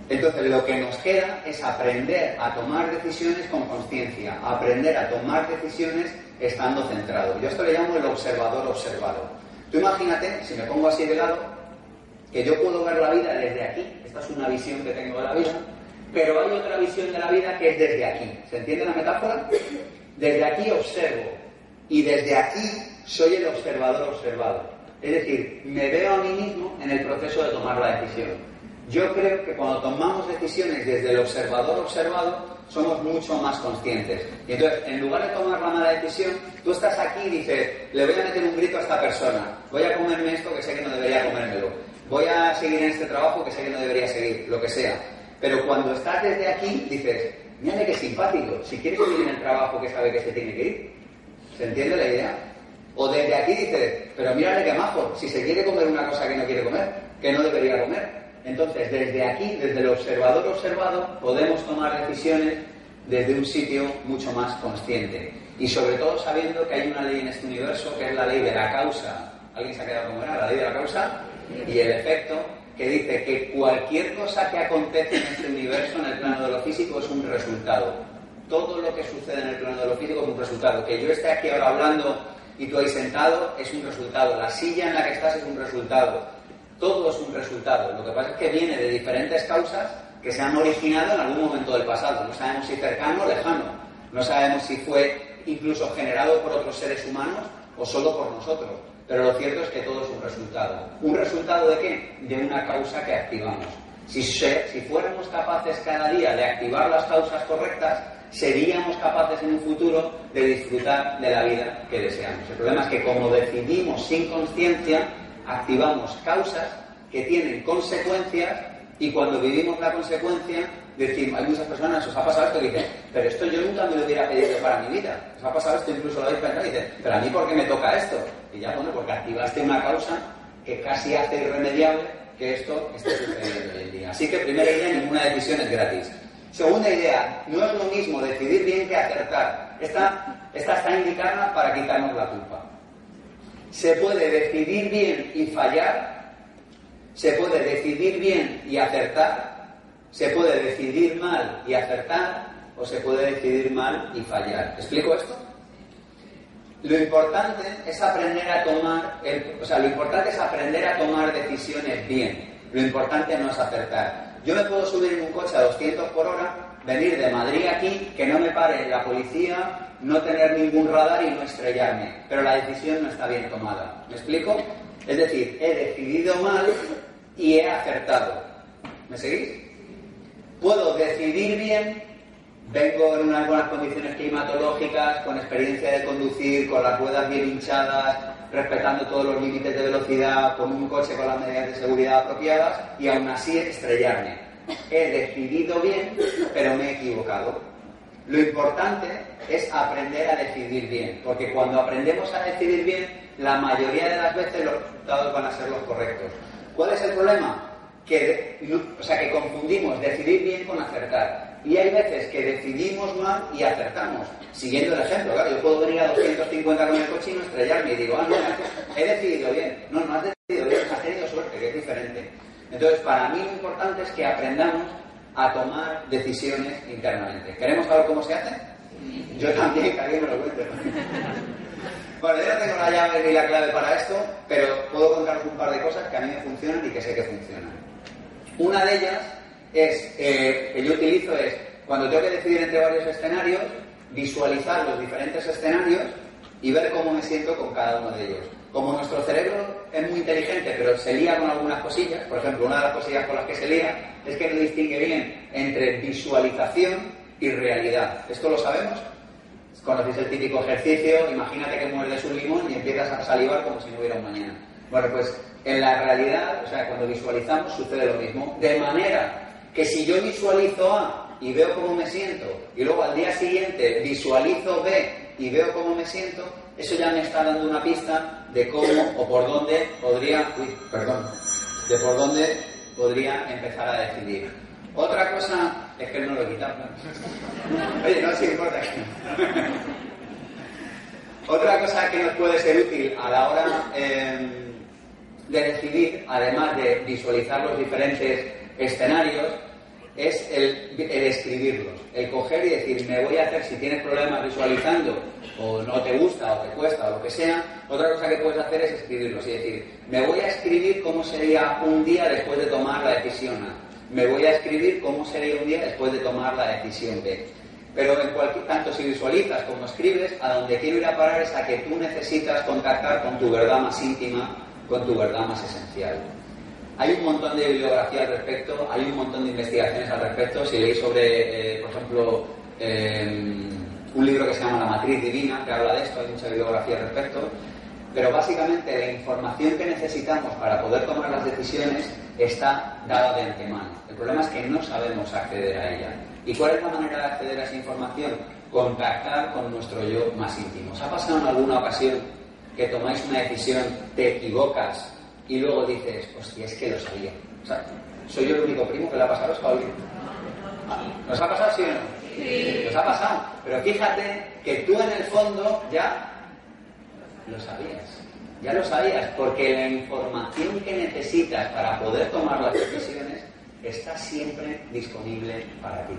Entonces, lo que nos queda es aprender a tomar decisiones con conciencia, aprender a tomar decisiones estando centrado. Yo esto le llamo el observador observado. Tú imagínate, si me pongo así de lado, que yo puedo ver la vida desde aquí, esta es una visión que tengo de la vida, pero hay otra visión de la vida que es desde aquí. ¿Se entiende la metáfora? Desde aquí observo y desde aquí soy el observador observado. Es decir, me veo a mí mismo en el proceso de tomar la decisión. Yo creo que cuando tomamos decisiones desde el observador observado, somos mucho más conscientes. Y entonces, en lugar de tomar la mala decisión, tú estás aquí y dices, le voy a meter un grito a esta persona, voy a comerme esto que sé que no debería comérmelo, voy a seguir en este trabajo que sé que no debería seguir, lo que sea. Pero cuando estás desde aquí, dices, mírale que simpático, si quieres seguir en el trabajo que sabe que se tiene que ir. ¿Se entiende la idea? O desde aquí dices, pero mírale que majo, si se quiere comer una cosa que no quiere comer, que no debería comer. Entonces, desde aquí, desde el observador observado, podemos tomar decisiones desde un sitio mucho más consciente. Y sobre todo sabiendo que hay una ley en este universo que es la ley de la causa. ¿Alguien se ha quedado con La ley de la causa y el efecto que dice que cualquier cosa que acontece en este universo, en el plano de lo físico, es un resultado. Todo lo que sucede en el plano de lo físico es un resultado. Que yo esté aquí ahora hablando y tú ahí sentado es un resultado. La silla en la que estás es un resultado. Todo es un resultado. Lo que pasa es que viene de diferentes causas que se han originado en algún momento del pasado. No sabemos si cercano o lejano. No sabemos si fue incluso generado por otros seres humanos o solo por nosotros. Pero lo cierto es que todo es un resultado. ¿Un resultado de qué? De una causa que activamos. Si, fuéramos capaces cada día de activar las causas correctas, seríamos capaces en un futuro de disfrutar de la vida que deseamos. El problema es que como decidimos sin conciencia, activamos causas que tienen consecuencias y cuando vivimos la consecuencia, decimos, hay muchas personas, os ha pasado esto, y dicen, pero esto yo nunca me lo hubiera pedido para mi vida. Os ha pasado esto, incluso lo habéis pensado, y dicen, pero a mí ¿por qué me toca esto? Ya, bueno, porque activaste una causa que casi hace irremediable que esto esté sucediendo hoy en día. Así que, primera idea, ninguna decisión es gratis. Segunda idea, no es lo mismo decidir bien que acertar. Esta, esta está indicada para quitarnos la culpa. Se puede decidir bien y fallar, se puede decidir bien y acertar, se puede decidir mal y acertar, o se puede decidir mal y fallar. ¿Explico esto? Lo importante es aprender a tomar, o sea, lo importante es aprender a tomar decisiones bien. Lo importante no es acertar. Yo me puedo subir en un coche a 200 por hora, venir de Madrid aquí, que no me pare la policía, no tener ningún radar y no estrellarme. Pero la decisión no está bien tomada. ¿Me explico? Es decir, he decidido mal y he acertado. ¿Me seguís? Puedo decidir bien vengo en unas buenas condiciones climatológicas, con experiencia de conducir, con las ruedas bien hinchadas, respetando todos los límites de velocidad, con un coche con las medidas de seguridad apropiadas y aún así estrellarme. He decidido bien, pero me he equivocado. Lo importante es aprender a decidir bien, porque cuando aprendemos a decidir bien, la mayoría de las veces los resultados van a ser los correctos. ¿Cuál es el problema? Que, o sea, que confundimos decidir bien con acertar. Y hay veces que decidimos mal y acertamos. Siguiendo el ejemplo, claro, yo puedo venir a 250 con el coche y no estrellarme y digo, ah, no, he decidido bien. No, no has decidido bien, has tenido suerte, que es diferente. Entonces, para mí lo importante es que aprendamos a tomar decisiones internamente. ¿Queremos saber cómo se hace? Yo también, que alguien me lo cuente. Bueno, yo no tengo la llave ni la clave para esto, pero puedo contaros un par de cosas que a mí me funcionan y que sé que funcionan. Una de ellas es, eh, que yo utilizo es, cuando tengo que decidir entre varios escenarios, visualizar los diferentes escenarios y ver cómo me siento con cada uno de ellos. Como nuestro cerebro es muy inteligente, pero se lía con algunas cosillas, por ejemplo, una de las cosillas con las que se lía es que no distingue bien entre visualización y realidad. ¿Esto lo sabemos? Conocéis el típico ejercicio, imagínate que muerdes un limón y empiezas a salivar como si no hubiera un mañana. Bueno, pues en la realidad, o sea, cuando visualizamos sucede lo mismo, de manera que si yo visualizo A y veo cómo me siento, y luego al día siguiente visualizo B y veo cómo me siento, eso ya me está dando una pista de cómo o por dónde podría, uy, perdón, de por dónde podría empezar a decidir. Otra cosa es que no lo he quitado. <laughs> Oye, no, sí importa. <laughs> Otra cosa que nos puede ser útil a la hora em, de decidir, además de visualizar los diferentes escenarios es el, el, escribirlos, el coger y decir, me voy a hacer, si tienes problemas visualizando, o no te gusta, o te cuesta, o lo que sea, otra cosa que puedes hacer es escribirlos y decir, me voy a escribir cómo sería un día después de tomar la decisión A, me voy a escribir cómo sería un día después de tomar la decisión B. Pero en cualquier, tanto si visualizas como escribes, a donde quiero ir a parar es a que tú necesitas contactar con tu verdad más íntima, con tu verdad más esencial. Hay un montón de bibliografía al respecto, hay un montón de investigaciones al respecto. Si leéis sobre, eh, por ejemplo, eh, un libro que se llama La Matriz Divina, que habla de esto, hay mucha bibliografía al respecto. Pero básicamente la información que necesitamos para poder tomar las decisiones está dada de antemano. El problema es que no sabemos acceder a ella. ¿Y cuál es la manera de acceder a esa información? Contactar con nuestro yo más íntimo. ¿Os ha pasado en alguna ocasión que tomáis una decisión, te equivocas y luego dices, hostia, es que lo sabía. O sea, soy yo el único primo que le ha pasado esto a alguien. ¿Nos ha pasado sí o no? Sí. Nos ha pasado. Pero fíjate que tú en el fondo ya lo sabías. Ya lo sabías, porque la información que necesitas para poder tomar las decisiones está siempre disponible para ti.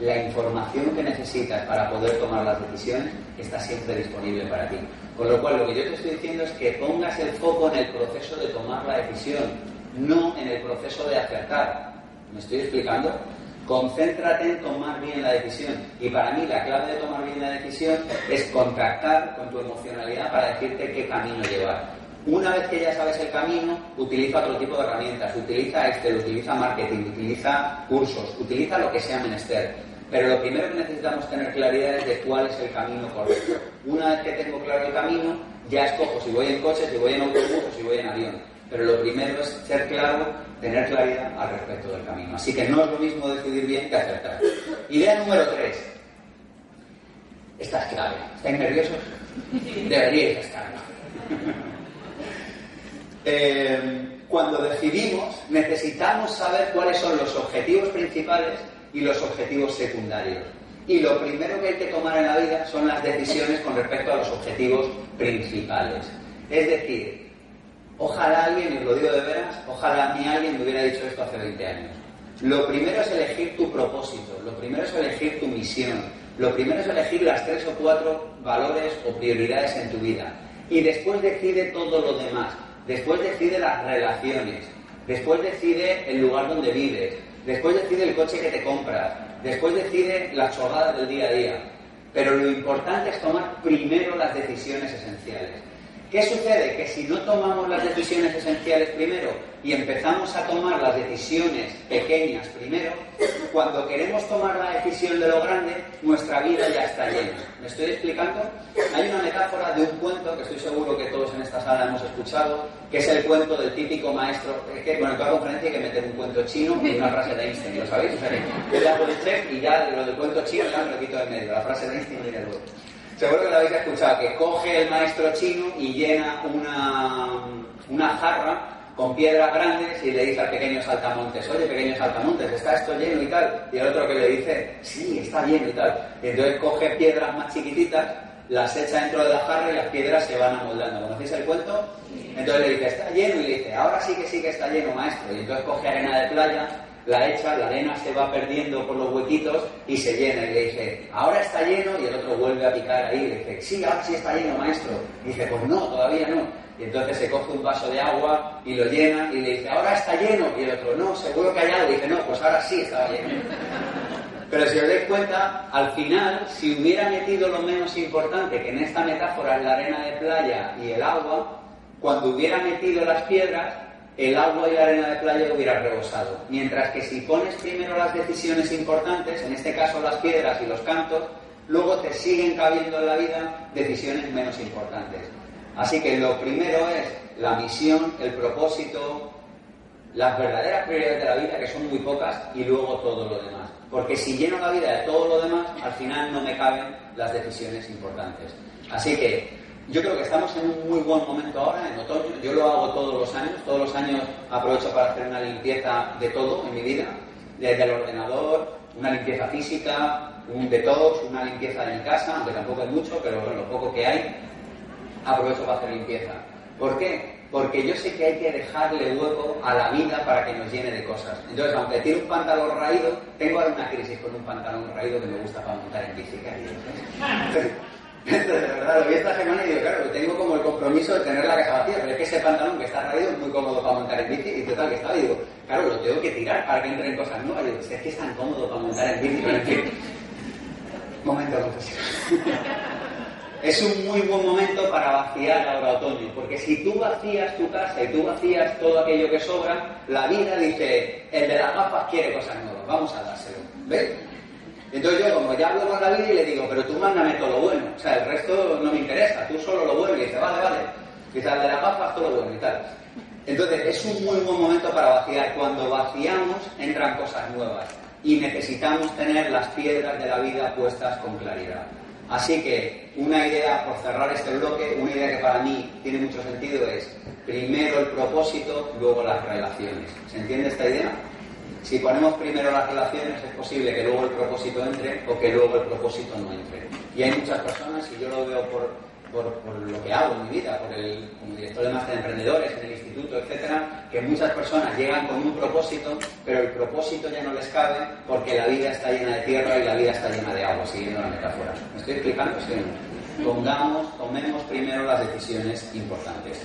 La información que necesitas para poder tomar las decisiones está siempre disponible para ti. Con lo cual, lo que yo te estoy diciendo es que pongas el foco en el proceso de tomar la decisión, no en el proceso de acertar. ¿Me estoy explicando? Concéntrate en tomar bien la decisión. Y para mí la clave de tomar bien la decisión es contactar con tu emocionalidad para decirte qué camino llevar. Una vez que ya sabes el camino, utiliza otro tipo de herramientas. Utiliza Excel, utiliza marketing, utiliza cursos, utiliza lo que sea menester pero lo primero que necesitamos tener claridad es de cuál es el camino correcto. Una vez que tengo claro el camino, ya escojo si voy en coche, si voy en autobús o si voy en avión. Pero lo primero es ser claro, tener claridad al respecto del camino. Así que no es lo mismo decidir bien que acertar. Idea número tres. Esta es clave. ¿Estáis nerviosos? Deberíais estarlo. <laughs> eh, cuando decidimos, necesitamos saber cuáles son los objetivos principales y los objetivos secundarios. Y lo primero que hay que tomar en la vida son las decisiones con respecto a los objetivos principales. Es decir, ojalá alguien, y os lo digo de veras, ojalá a alguien me hubiera dicho esto hace 20 años. Lo primero es elegir tu propósito, lo primero es elegir tu misión, lo primero es elegir las tres o cuatro valores o prioridades en tu vida. Y después decide todo lo demás. Después decide las relaciones. Después decide el lugar donde vives. Después decide el coche que te compras. Después decide las chorradas del día a día. Pero lo importante es tomar primero las decisiones esenciales. ¿Qué sucede? Que si no tomamos las decisiones esenciales primero y empezamos a tomar las decisiones pequeñas primero, cuando queremos tomar la decisión de lo grande, nuestra vida ya está llena. ¿Me estoy explicando? Hay una metáfora de un cuento que estoy seguro que todos en esta sala hemos escuchado, que es el cuento del típico maestro, que bueno, en toda conferencia hay que meter un cuento chino y una frase de Einstein, ¿lo sabéis? O sea, yo hago el check y ya lo del cuento chino ya me lo quito del medio, la frase de Einstein viene luego. Seguro que lo habéis escuchado, que coge el maestro chino y llena una, una jarra con piedras grandes y le dice al pequeño saltamontes, oye pequeño saltamontes, ¿está esto lleno y tal? Y el otro que le dice, sí, está lleno y tal. Y entonces coge piedras más chiquititas, las echa dentro de la jarra y las piedras se van amoldando. ¿Conocéis el cuento? Entonces le dice, está lleno y le dice, ahora sí que sí que está lleno, maestro. Y entonces coge arena de playa la echa, la arena se va perdiendo por los huequitos y se llena. Y le dice, ahora está lleno, y el otro vuelve a picar ahí. Y le dice, sí, ahora sí está lleno, maestro. Y dice, pues no, todavía no. Y entonces se coge un vaso de agua y lo llena y le dice, ahora está lleno. Y el otro, no, seguro que hay algo. Y dice, no, pues ahora sí está lleno. <laughs> Pero si os dais cuenta, al final, si hubiera metido lo menos importante, que en esta metáfora es la arena de playa y el agua, cuando hubiera metido las piedras, el agua y la arena de playa hubiera rebosado. Mientras que si pones primero las decisiones importantes, en este caso las piedras y los cantos, luego te siguen cabiendo en la vida decisiones menos importantes. Así que lo primero es la misión, el propósito, las verdaderas prioridades de la vida, que son muy pocas, y luego todo lo demás. Porque si lleno la vida de todo lo demás, al final no me caben las decisiones importantes. Así que yo creo que estamos en un muy buen momento ahora, en otoño. Yo lo hago todos los años. Todos los años aprovecho para hacer una limpieza de todo en mi vida. Desde el ordenador, una limpieza física, un detox, una limpieza mi casa, aunque tampoco hay mucho, pero bueno, lo poco que hay, aprovecho para hacer limpieza. ¿Por qué? porque yo sé que hay que dejarle hueco a la vida para que nos llene de cosas. Entonces, aunque tiene un pantalón raído, tengo una crisis con un pantalón raído que me gusta para montar en bicicleta. Entonces, de verdad, lo vi esta semana y digo, claro, tengo como el compromiso de tener la casa vacía, pero es que ese pantalón que está raído es muy cómodo para montar en bici y total que estaba y digo, claro, lo tengo que tirar para que entren cosas nuevas. Y digo, es que es tan cómodo para montar en bici, pero en. <laughs> Momento <laughs> es un muy buen momento para vaciar ahora otoño, porque si tú vacías tu casa y tú vacías todo aquello que sobra, la vida dice, el de las gafas quiere cosas nuevas, vamos a dárselo. ¿Ves? Entonces yo como ya hablo con la vida y le digo, pero tú mándame todo lo bueno, o sea, el resto no me interesa, tú solo lo bueno, y dice, vale, vale, al de las gafas todo lo bueno y tal. Entonces es un muy buen momento para vaciar, cuando vaciamos entran cosas nuevas y necesitamos tener las piedras de la vida puestas con claridad. Así que una idea, por cerrar este bloque, una idea que para mí tiene mucho sentido es primero el propósito, luego las relaciones. ¿Se entiende esta idea? Si ponemos primero las relaciones es posible que luego el propósito entre o que luego el propósito no entre. Y hay muchas personas, y yo lo veo por, por, lo que hago en mi vida, por el, como director de máster de emprendedores en el instituto, etcétera, que muchas personas llegan con un propósito, pero el propósito ya no les cabe porque la vida está llena de tierra y la vida está llena de agua, siguiendo la metáfora. ¿Me estoy explicando? Sí. Pongamos, tomemos primero las decisiones importantes.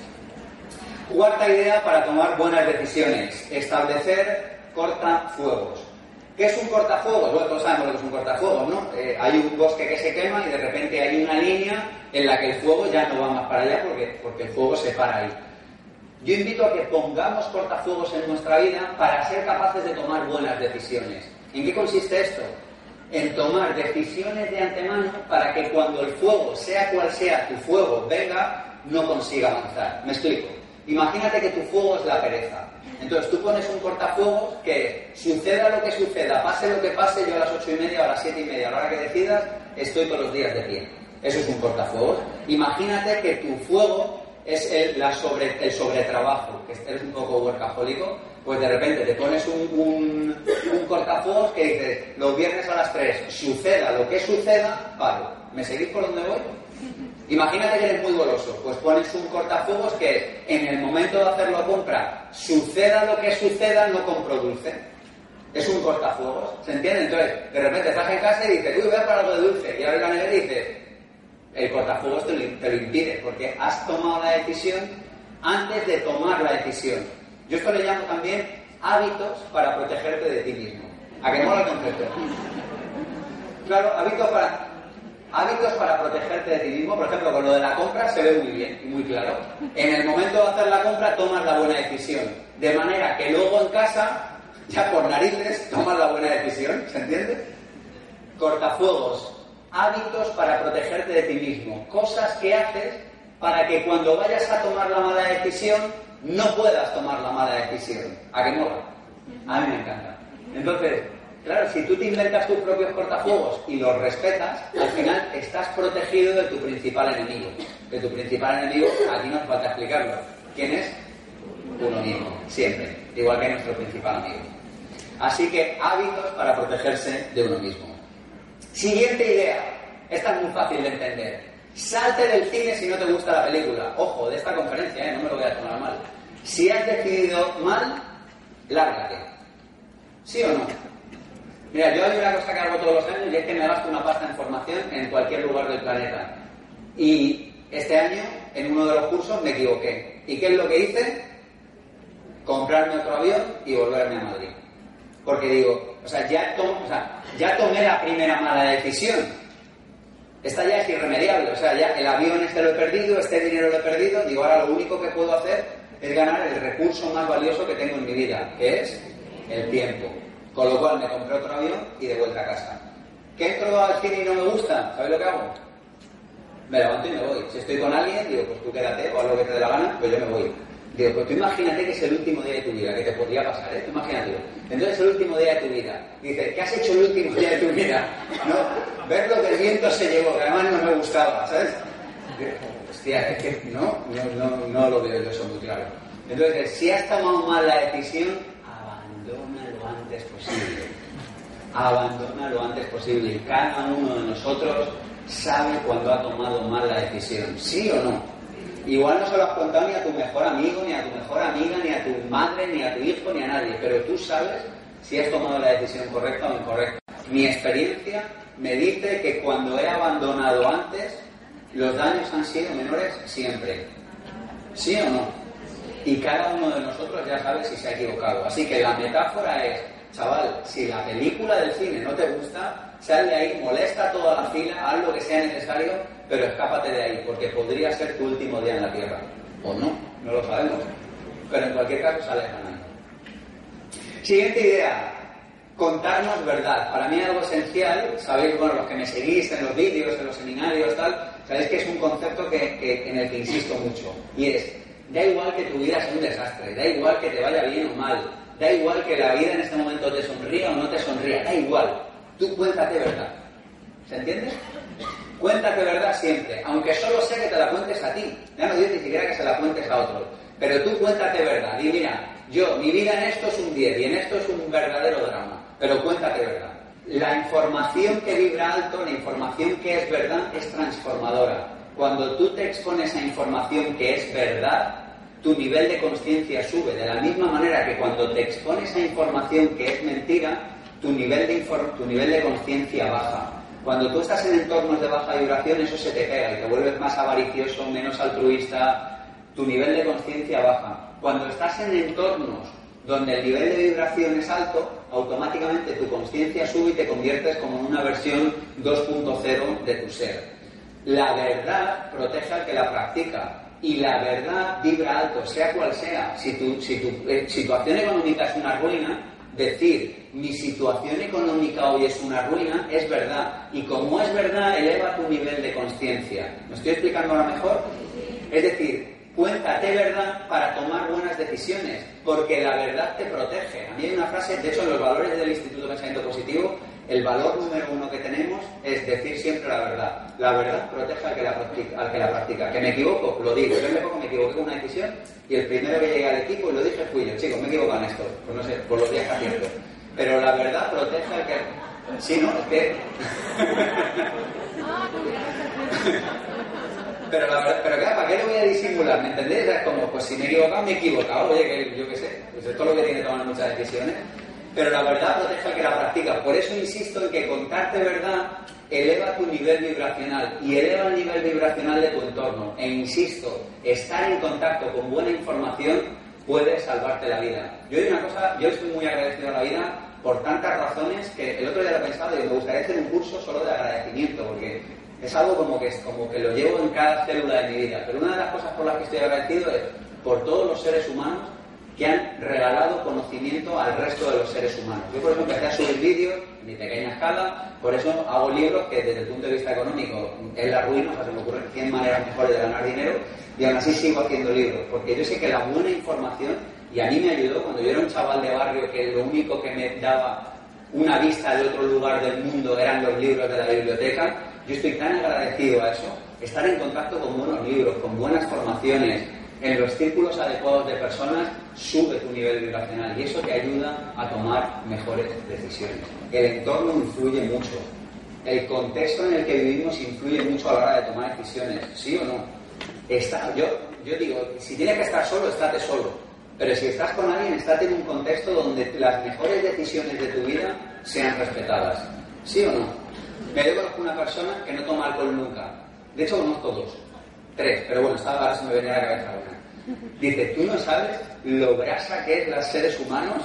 Cuarta idea para tomar buenas decisiones, establecer cortafuegos. ¿Qué es un cortafuegos? Bueno, todos sabemos lo que es un cortafuegos, ¿no? Eh, hay un bosque que se quema y de repente hay una línea en la que el fuego ya no va más para allá porque, porque el fuego se para ahí. Yo invito a que pongamos cortafuegos en nuestra vida para ser capaces de tomar buenas decisiones. ¿En qué consiste esto? En tomar decisiones de antemano para que cuando el fuego, sea cual sea tu fuego, venga, no consiga avanzar. Me explico. Imagínate que tu fuego es la pereza. Entonces tú pones un cortafuegos que suceda lo que suceda, pase lo que pase, yo a las ocho y media, a las siete y media, a la hora que decidas, estoy todos los días de pie. Eso es un cortafuegos. Imagínate que tu fuego es el, sobre, el sobretrabajo, que eres un poco workahólico, pues de repente te pones un, un, cortafuegos que dice, los viernes a las tres, suceda lo que suceda, paro. ¿Me seguís por donde voy? Imagínate que eres muy goloso, pues pones un cortafuegos que en el momento de hacer la compra, suceda lo que suceda, no compro dulce. Es un cortafuegos, ¿se entiende? Entonces, de repente estás en casa y dices, uy, voy a para algo de dulce. Y ahora la nevera y dices, el cortafuegos te lo, te lo impide, porque has tomado la decisión antes de tomar la decisión. Yo esto le llamo también hábitos para protegerte de ti mismo. ¿A qué mola el concepto? Claro, hábitos para hábitos para protegerte de ti mismo, por ejemplo, con lo de la compra se ve muy bien muy claro. En el momento de hacer la compra tomas la buena decisión, de manera que luego en casa, ya por narices, tomas la buena decisión, ¿se entiende? Cortafuegos, hábitos para protegerte de ti mismo, cosas que haces para que cuando vayas a tomar la mala decisión no puedas tomar la mala decisión. ¿A qué mola? A mí me encanta. Entonces, Claro, si tú te inventas tus propios cortafuegos y los respetas, al final estás protegido de tu principal enemigo. De tu principal enemigo, aquí nos falta explicarlo. ¿Quién es? Uno mismo, siempre. Igual que nuestro principal amigo. Así que hábitos para protegerse de uno mismo. Siguiente idea. Esta es muy fácil de entender. Salte del cine si no te gusta la película. Ojo, de esta conferencia, ¿eh? no me lo voy a tomar mal. Si has decidido mal, lárgate. ¿Sí o no? Mira, yo hay una cosa que hago todos los años y es que me gasto una pasta en formación en cualquier lugar del planeta. Y este año, en uno de los cursos, me equivoqué. ¿Y qué es lo que hice? Comprarme otro avión y volverme a Madrid. Porque digo, o sea, ya, o sea, ya tomé la primera mala decisión. Esta ya es irremediable. O sea, ya el avión este lo he perdido, este dinero lo he perdido. Digo, ahora lo único que puedo hacer es ganar el recurso más valioso que tengo en mi vida, que es el tiempo. Con lo cual me compré otro avión y de vuelta a casa. ¿Qué entro al cine y no me gusta? ¿Sabes lo que hago? Me levanto y me voy. Si estoy con alguien, digo, pues tú quédate o haz lo que te dé la gana, pues yo me voy. Digo, pues tú imagínate que es el último día de tu vida, que te podría pasar, ¿eh? Imagínate. Entonces es el último día de tu vida. Dices, ¿qué has hecho el último día de tu vida? ¿No? Ver lo que el viento se llevó, que además no me gustaba, ¿sabes? Hostia, es que no, no, no, no lo veo yo eso muy claro. Entonces, si has tomado mal la decisión, abandona antes posible. Abandona lo antes posible. Cada uno de nosotros sabe cuando ha tomado mal la decisión, ¿sí o no? Igual no se lo has contado ni a tu mejor amigo, ni a tu mejor amiga, ni a tu madre, ni a tu hijo, ni a nadie, pero tú sabes si has tomado la decisión correcta o incorrecta. Mi experiencia me dice que cuando he abandonado antes, los daños han sido menores siempre. ¿Sí o no? Y cada uno de nosotros ya sabe si se ha equivocado. Así que la metáfora es, chaval, si la película del cine no te gusta, sal de ahí, molesta toda la fila, haz lo que sea necesario, pero escápate de ahí, porque podría ser tu último día en la Tierra. O no, no lo sabemos. Pero en cualquier caso sales ganando. Siguiente idea, contarnos verdad. Para mí algo esencial, sabéis, bueno, los que me seguís en los vídeos, en los seminarios, tal, sabéis que es un concepto que, en el que insisto mucho. Y es, da igual que tu vida sea un desastre, da igual que te vaya bien o mal, da igual que la vida en este momento te sonría o no te sonría, da igual. Tú cuéntate verdad. ¿Se entiende? Cuéntate verdad siempre, aunque solo sea que te la cuentes a ti. Ya no digo ni siquiera que se la cuentes a otro. Pero tú cuéntate verdad. Y mira, yo, mi vida en esto es un 10 y en esto es un verdadero drama. Pero cuéntate verdad. La información que vibra alto, la información que es verdad, es transformadora. Cuando tú te expones a información que es verdad, tu nivel de conciencia sube. De la misma manera que cuando te expones a información que es mentira, tu nivel de, tu nivel de conciencia baja. Cuando tú estás en entornos de baja vibración, eso se te pega y te vuelves más avaricioso, menos altruista, tu nivel de conciencia baja. Cuando estás en entornos donde el nivel de vibración es alto, automáticamente tu conciencia sube y te conviertes como en una versión 2.0 de tu ser. La verdad protege al que la practica y la verdad vibra alto, sea cual sea. Si tu, si tu eh, situación económica es una ruina, decir mi situación económica hoy es una ruina es verdad. Y como es verdad, eleva tu nivel de conciencia. ¿Me estoy explicando ahora mejor? Es decir, cuéntate verdad para tomar buenas decisiones, porque la verdad te protege. A mí hay una frase, de hecho, en los valores del Instituto de Pensamiento Positivo, el valor número uno que tenemos es decir siempre la verdad. La verdad protege al que la practica. Al que, la practica. que me equivoco, lo digo. Yo me, pongo, me equivoqué con una decisión y el primero que llegué al equipo y lo dije fui yo. Chicos, me equivoco en esto. Pues no sé, por los días que. Pero la verdad protege al que... Sí, ¿no? Es que... <laughs> pero, la, pero claro, ¿para qué lo voy a disimular? ¿Me entendéis? Es como, pues si me he equivocado, me he equivocado. Oye, que yo qué sé, pues esto es lo que tiene que tomar muchas decisiones. Pero la verdad protege al que la practica. Por eso insisto en que contarte verdad eleva tu nivel vibracional y eleva el nivel vibracional de tu entorno. E insisto, estar en contacto con buena información puede salvarte la vida. Yo hay una cosa, yo estoy muy agradecido a la vida por tantas razones que el otro día lo he pensado y me gustaría hacer un curso solo de agradecimiento, porque es algo como que, como que lo llevo en cada célula de mi vida. Pero una de las cosas por las que estoy agradecido es por todos los seres humanos que han regalado conocimiento al resto de los seres humanos. Yo, por ejemplo, empecé a subir vídeos en mi pequeña escala, por eso hago libros que desde el punto de vista económico es la ruina, o sea, se me ocurren 100 maneras mejores de ganar dinero, y aún así sigo haciendo libros, porque yo sé que la buena información, y a mí me ayudó cuando yo era un chaval de barrio que lo único que me daba una vista de otro lugar del mundo eran los libros de la biblioteca, yo estoy tan agradecido a eso, estar en contacto con buenos libros, con buenas formaciones, en los círculos adecuados de personas, sube tu nivel vibracional y eso te ayuda a tomar mejores decisiones. El entorno influye mucho. El contexto en el que vivimos influye mucho a la hora de tomar decisiones, ¿sí o no? Está, yo, yo digo, si tienes que estar solo, estate solo. Pero si estás con alguien, estate en un contexto donde las mejores decisiones de tu vida sean respetadas. ¿Sí o no? Me debo con una persona que no toma alcohol nunca. De hecho, conozco dos. Tres, pero bueno, ahora se me venía a la cabeza. Dice, tú no sabes lo brasa que es los seres humanos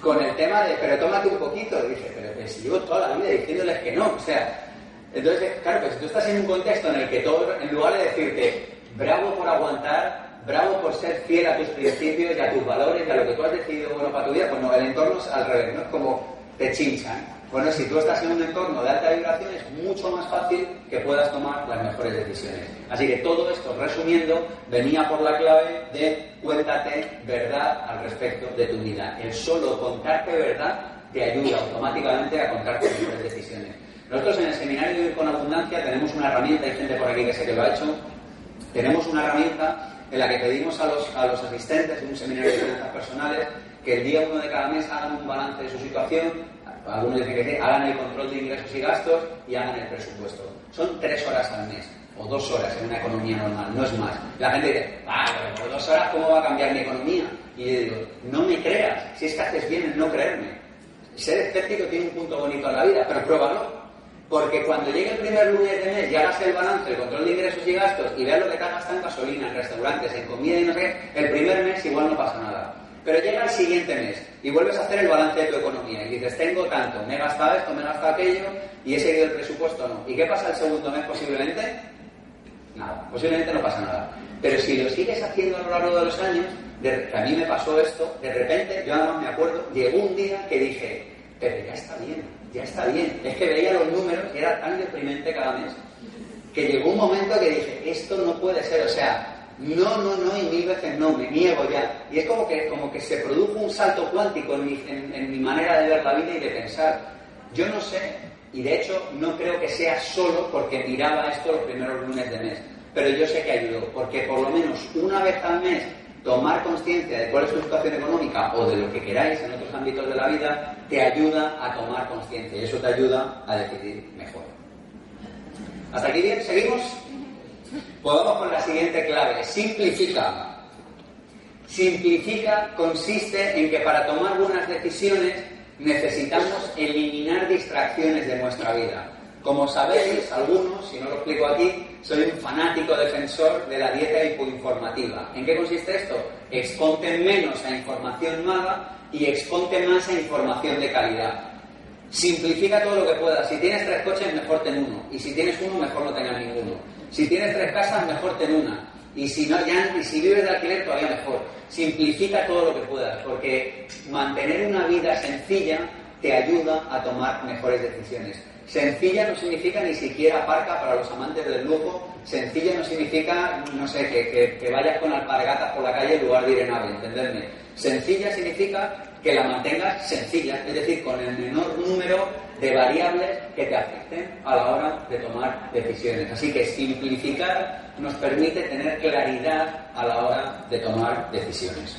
con el tema de, pero tómate un poquito. Dice, pero si llevo toda la vida diciéndoles que no. O sea, entonces, claro, pues tú estás en un contexto en el que todo, en lugar de decirte, bravo por aguantar, bravo por ser fiel a tus principios y a tus valores y a lo que tú has decidido bueno para tu vida, pues no, el entorno es al revés, ¿no? Es como te chinchan. Bueno, si tú estás en un entorno de alta vibración es mucho más fácil que puedas tomar las mejores decisiones. Así que todo esto, resumiendo, venía por la clave de cuéntate verdad al respecto de tu vida. El solo contarte verdad te ayuda automáticamente a contarte mejores decisiones. Nosotros en el seminario de con Abundancia tenemos una herramienta, hay gente por aquí que sé que lo ha hecho, tenemos una herramienta en la que pedimos a los, a los asistentes de un seminario de finanzas personales que el día uno de cada mes hagan un balance de su situación, algunos dicen que hagan el control de ingresos y gastos y hagan el presupuesto. Son tres horas al mes. o dos horas en una economía normal, no es más. La gente dice, ah, pero por dos horas, ¿cómo va a cambiar mi economía? Y yo digo, no me creas, si es que haces bien en no creerme. Ser escéptico tiene un punto bonito en la vida, pero pruébalo. Porque cuando llegue el primer lunes de mes y hagas el balance, el control de ingresos y gastos y veas lo que te has gastado en gasolina, en restaurantes, en comida y no sé qué, el primer mes igual no pasa nada. Pero llega el siguiente mes y vuelves a hacer el balance de tu economía y dices, tengo tanto, me he gastado esto, me he gastado aquello y he seguido el presupuesto no. ¿Y qué pasa el segundo mes posiblemente? Nada, posiblemente no pasa nada. Pero si lo sigues haciendo a lo largo de los años, que a mí me pasó esto, de repente, yo nada más me acuerdo, llegó un día que dije, pero ya está bien, ya está bien. Es que veía los números y era tan deprimente cada mes que llegó un momento que dije, esto no puede ser, o sea, no, no, no y mil veces no, me niego ya. Y es como que, como que se produjo un salto cuántico en mi, en, mi manera de ver la vida y de pensar. Yo no sé, y de hecho no creo que sea solo porque miraba esto los primeros lunes de mes, pero yo sé que ayudó, porque por lo menos una vez al mes tomar conciencia de cuál es tu situación económica o de lo que queráis en otros ámbitos de la vida, te ayuda a tomar conciencia y eso te ayuda a decidir mejor. ¿Hasta aquí bien? ¿Seguimos? Pues vamos con la siguiente clave. Simplifica. Simplifica consiste en que para tomar buenas decisiones necesitamos eliminar distracciones de nuestra vida. Como sabéis, algunos, si no lo explico aquí, soy un fanático defensor de la dieta hipoinformativa. ¿En qué consiste esto? Exponte menos a información mala y exponte más a información de calidad. Simplifica todo lo que puedas. Si tienes tres coches, mejor ten uno. Y si tienes uno, mejor no tengas ninguno. Si tienes tres casas, mejor ten una. Y si, no, y si vives de alquiler, todavía mejor. Simplifica todo lo que puedas, porque mantener una vida sencilla te ayuda a tomar mejores decisiones. Sencilla no significa ni siquiera parca para los amantes del lujo. Sencilla no significa, no sé, que, que, vayas con alpargatas por la calle en lugar de ir en ave, ¿entenderme? Sencilla significa que la mantengas sencilla, es decir, con el menor número de variables que te afecten a la hora de tomar decisiones. Así que simplificar nos permite tener claridad a la hora de tomar decisiones.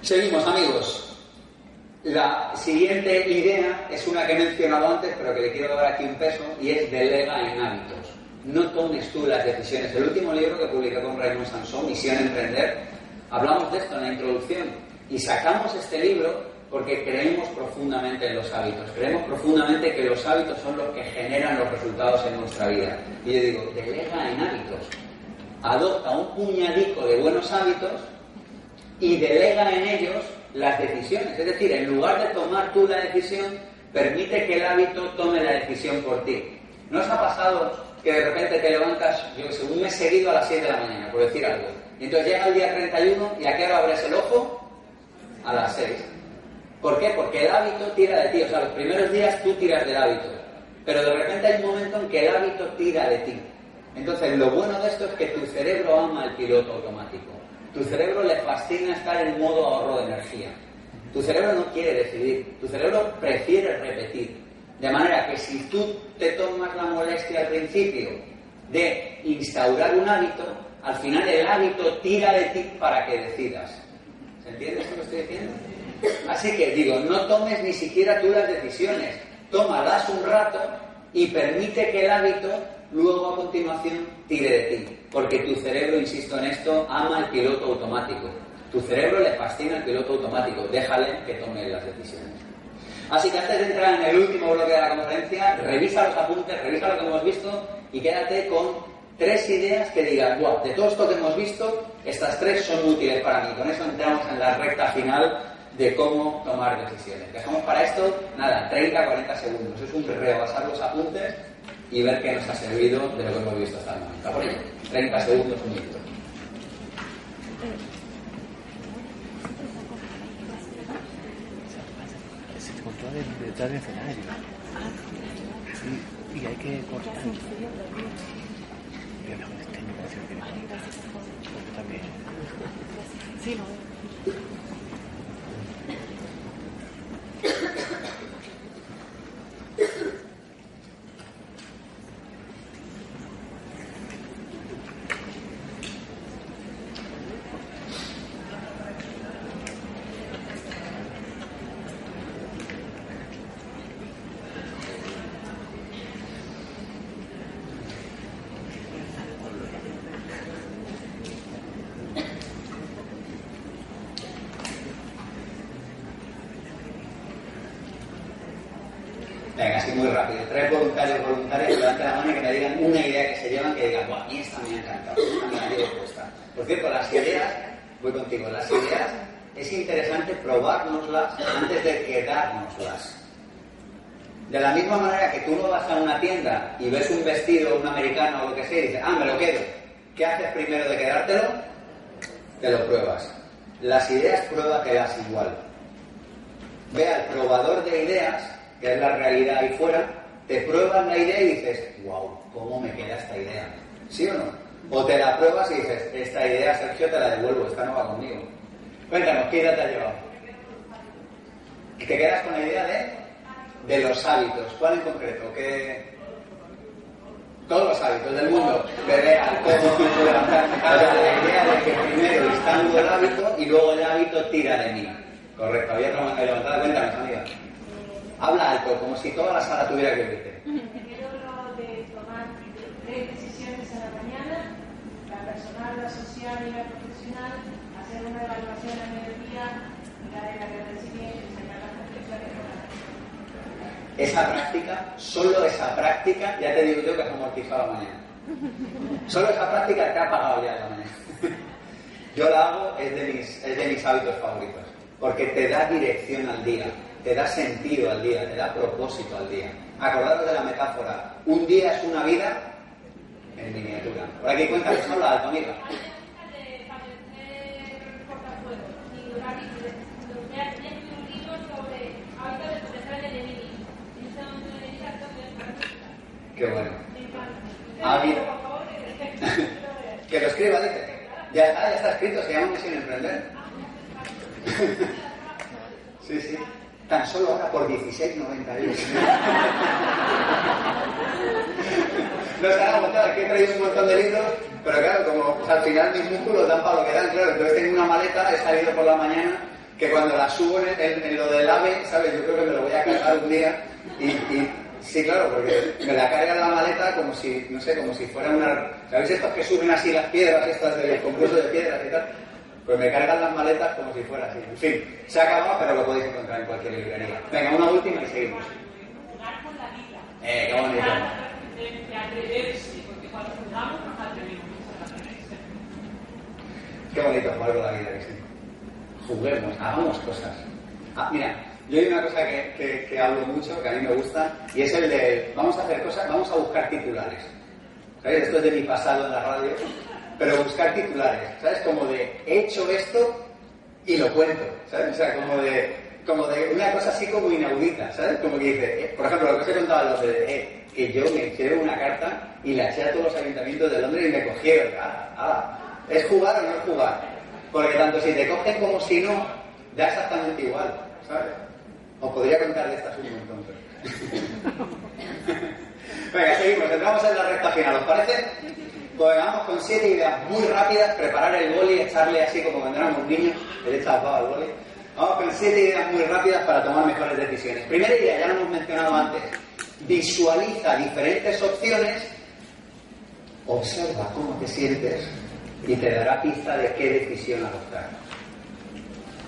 Seguimos, amigos. La siguiente idea es una que he mencionado antes, pero que le quiero dar aquí un peso, y es delega en hábitos. No tomes tú las decisiones. El último libro que publiqué con Raymond Sansón, Misión Emprender, hablamos de esto en la introducción. Y sacamos este libro porque creemos profundamente en los hábitos. Creemos profundamente que los hábitos son los que generan los resultados en nuestra vida. Y yo digo, delega en hábitos. Adopta un puñadico de buenos hábitos y delega en ellos las decisiones. Es decir, en lugar de tomar tú la decisión, permite que el hábito tome la decisión por ti. ¿No os ha pasado que de repente te levantas, yo sé, un mes seguido a las 7 de la mañana, por decir algo? Y entonces llega el día 31 y a qué hora abres el ojo? A las 6. ¿Por qué? Porque el hábito tira de ti. O sea, los primeros días tú tiras del hábito. Pero de repente hay un momento en que el hábito tira de ti. Entonces, lo bueno de esto es que tu cerebro ama el piloto automático. Tu cerebro le fascina estar en modo ahorro de energía. Tu cerebro no quiere decidir, tu cerebro prefiere repetir. De manera que si tú te tomas la molestia al principio de instaurar un hábito, al final el hábito tira de ti para que decidas. ¿Se entiende esto que estoy diciendo? Así que digo, no tomes ni siquiera tú las decisiones, tómalas un rato y permite que el hábito luego a continuación tire de ti. Porque tu cerebro, insisto en esto, ama el piloto automático. Tu cerebro le fascina el piloto automático. Déjale que tome las decisiones. Así que antes de entrar en el último bloque de la conferencia, revisa los apuntes, revisa lo que hemos visto y quédate con tres ideas que digan, wow, de todo esto que hemos visto, estas tres son útiles para mí. Con eso entramos en la recta final de cómo tomar decisiones. Dejamos para esto, nada, 30, 40 segundos. Es un repasar los apuntes y ver qué nos ha servido de lo que hemos visto hasta el momento. Por ello, 30 segundos, un minuto. Se controla detrás del escenario. Y hay que cortar. Yo no, este negocio que Porque también. Sí. Voluntarios, que la mano y que me digan una idea que se llevan, que digan, a mí esta me ha encantado, esta me llevo puesta. Por cierto, las ideas, voy contigo, las ideas es interesante probárnoslas antes de quedárnoslas. De la misma manera que tú no vas a una tienda y ves un vestido, un americano o lo que sea y dices, ah, me lo quedo. ¿Qué haces primero de quedártelo? Te lo pruebas. Las ideas pruébatelas igual. Ve al probador de ideas, que es la realidad ahí fuera, te pruebas la idea y dices, wow, ¿cómo me queda esta idea? ¿Sí o no? O te la pruebas y dices, esta idea, Sergio, te la devuelvo, esta no va conmigo. Cuéntanos, ¿qué idea te ha llevado? ¿Te quedas con la idea de de los hábitos. ¿Cuál en concreto? ¿Qué... Todos los hábitos del mundo. Beber alcohol, levantarme. La idea de que primero instando el hábito y luego el hábito tira de mí. Correcto. Había de levantar. Cuéntanos, amiga. Habla alto, como si toda la sala tuviera que verte. Primero lo de tomar tres decisiones a la mañana, la personal, la social y la profesional, hacer una evaluación a mediodía, mirar el agradecimiento y sacar las conclusiones esa práctica, solo esa práctica, ya te digo yo que has amortizado la mañana. Solo esa práctica te ha pagado ya la mañana. <laughs> Yo la hago, es de, mis, es de mis hábitos favoritos, porque te da dirección al día, te da sentido al día, te da propósito al día. Acordaros de la metáfora, un día es una vida en miniatura. Por aquí cuenta que son la alta amiga. Qué bueno. <laughs> que lo escriba, dice. Ya está, ya está escrito, se llama Misión Emprender. <laughs> sí, sí. Tan solo ahora por 16.91. no se han agotado, aquí he traído un montón de libros, pero claro, como al final mis músculos dan para lo que dan, claro, entonces tengo una maleta, he salido por la mañana, que cuando la subo en, lo del AVE, ¿sabes? Yo creo que me lo voy a cargar un día y Sí, claro, porque me la carga la maleta como si, no sé, como si fuera una... ¿Sabéis estos que suben así las piedras, estas del concurso de piedras y tal? Pues me cargan las maletas como si fuera así. En fin, se acabado, pero lo podéis encontrar en cualquier librería. Venga, una última y seguimos. Jugar con la vida. Eh, qué bonito. De atreverse, porque cuando jugamos nos atrevemos a atreverse. Qué bonito jugar con la vida, que sí. Juguemos, hagamos cosas. Ah, mira, yo hay una cosa que, que, hablo mucho, que a mí me gusta, y es el de, vamos a hacer cosas, vamos a buscar titulares. ¿Sabes? Esto es de mi pasado en la radio, pero buscar titulares, ¿sabes? Como de, he hecho esto y lo cuento, ¿sabes? O sea, como de, como de una cosa así como inaudita, ¿sabes? Como que dice, eh, por ejemplo, lo que os he contado los de, eh, que yo me eché una carta y la eché a todos los ayuntamientos de Londres y me cogieron. Ah, ah, ¿Es jugar o no es jugar? Porque tanto si te cogen como si no, da exactamente igual, ¿sabes? Os podría contar de estas un montón. <laughs> Venga, seguimos. Entramos en la recta final, ¿os parece? Vamos con siete ideas muy rápidas. Preparar el boli, echarle así como cuando éramos niños, le echas al boli. Vamos con siete ideas muy rápidas para tomar mejores decisiones. Primera idea, ya lo hemos mencionado antes. Visualiza diferentes opciones, observa cómo te sientes y te dará pista de qué decisión adoptar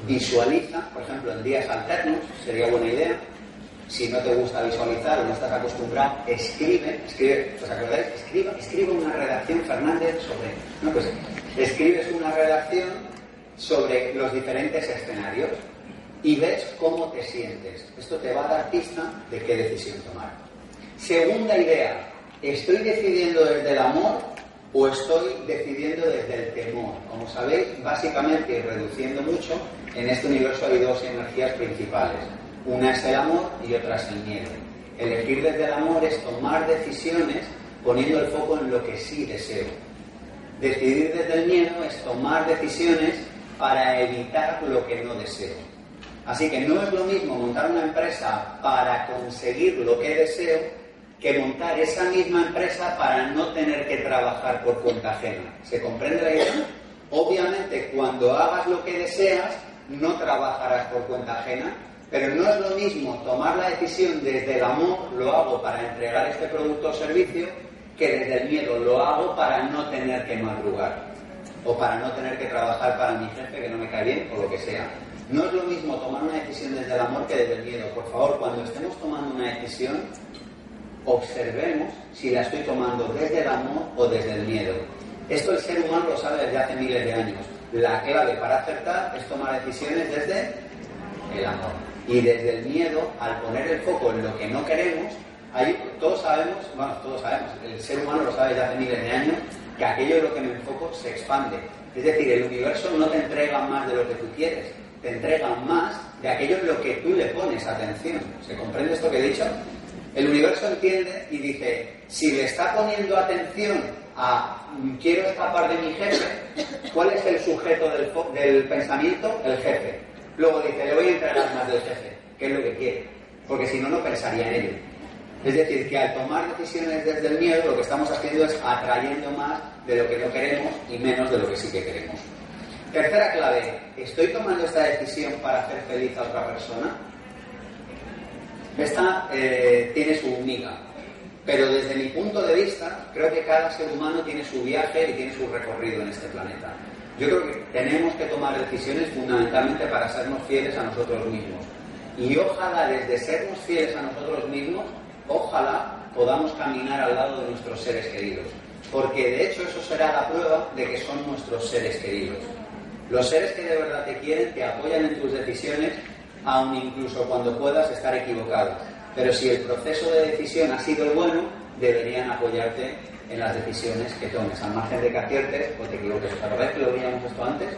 visualiza, por ejemplo, en días alternos, sería buena idea. Si no te gusta visualizar o no estás acostumbrado, escribe, escribe, ¿os acordáis? Escriba, escribe una redacción, Fernández, sobre, no, pues, escribes una redacción sobre los diferentes escenarios y ves cómo te sientes. Esto te va a dar pista de qué decisión tomar. Segunda idea, estoy decidiendo desde el amor o estoy decidiendo desde el temor. Como sabéis, básicamente, reduciendo mucho, en este universo hay dos energías principales. Una es el amor y otra es el miedo. Elegir desde el amor es tomar decisiones poniendo el foco en lo que sí deseo. Decidir desde el miedo es tomar decisiones para evitar lo que no deseo. Así que no es lo mismo montar una empresa para conseguir lo que deseo que montar esa misma empresa para no tener que trabajar por cuenta ajena. ¿Se comprende la idea? Obviamente, cuando hagas lo que deseas, no trabajarás por cuenta ajena, pero no es lo mismo tomar la decisión desde el amor, lo hago para entregar este producto o servicio, que desde el miedo lo hago para no tener que madrugar. o para no tener que trabajar para mi jefe que no me cae bien o lo que sea. No es lo mismo tomar una decisión desde el amor que desde el miedo. Por favor, cuando estemos tomando una decisión, observemos si la estoy tomando desde el amor o desde el miedo. Esto el ser humano lo sabe desde hace miles de años. La clave para acertar es tomar decisiones desde el amor. Y desde el miedo, al poner el foco en lo que no queremos, ahí todos sabemos, bueno, todos sabemos, el ser humano lo sabe desde hace miles de años, que aquello en lo que me enfoco se expande. Es decir, el universo no te entrega más de lo que tú quieres, te entrega más de aquello en lo que tú le pones atención. ¿Se comprende esto que he dicho? El universo entiende y dice, si le está poniendo atención a quiero escapar de mi jefe, ¿cuál es el sujeto del, del pensamiento? El jefe. Luego dice, le voy a entregar más del jefe, que es lo que quiere, porque si no, no pensaría en ello. Es decir, que al tomar decisiones desde el miedo, lo que estamos haciendo es atrayendo más de lo que no queremos y menos de lo que sí que queremos. Tercera clave, ¿estoy tomando esta decisión para hacer feliz a otra persona? Esta eh, tiene su única, pero desde mi punto de vista, creo que cada ser humano tiene su viaje y tiene su recorrido en este planeta. Yo creo que tenemos que tomar decisiones fundamentalmente para sernos fieles a nosotros mismos. Y ojalá desde sernos fieles a nosotros mismos, ojalá podamos caminar al lado de nuestros seres queridos. Porque de hecho eso será la prueba de que son nuestros seres queridos. Los seres que de verdad te quieren te apoyan en tus decisiones, aun incluso cuando puedas estar equivocado. Pero si el proceso de decisión ha sido el bueno, deberían apoyarte en las decisiones que tomes, al margen de que aciertes o te equivoques. ¿Os acordáis que lo veíamos esto antes?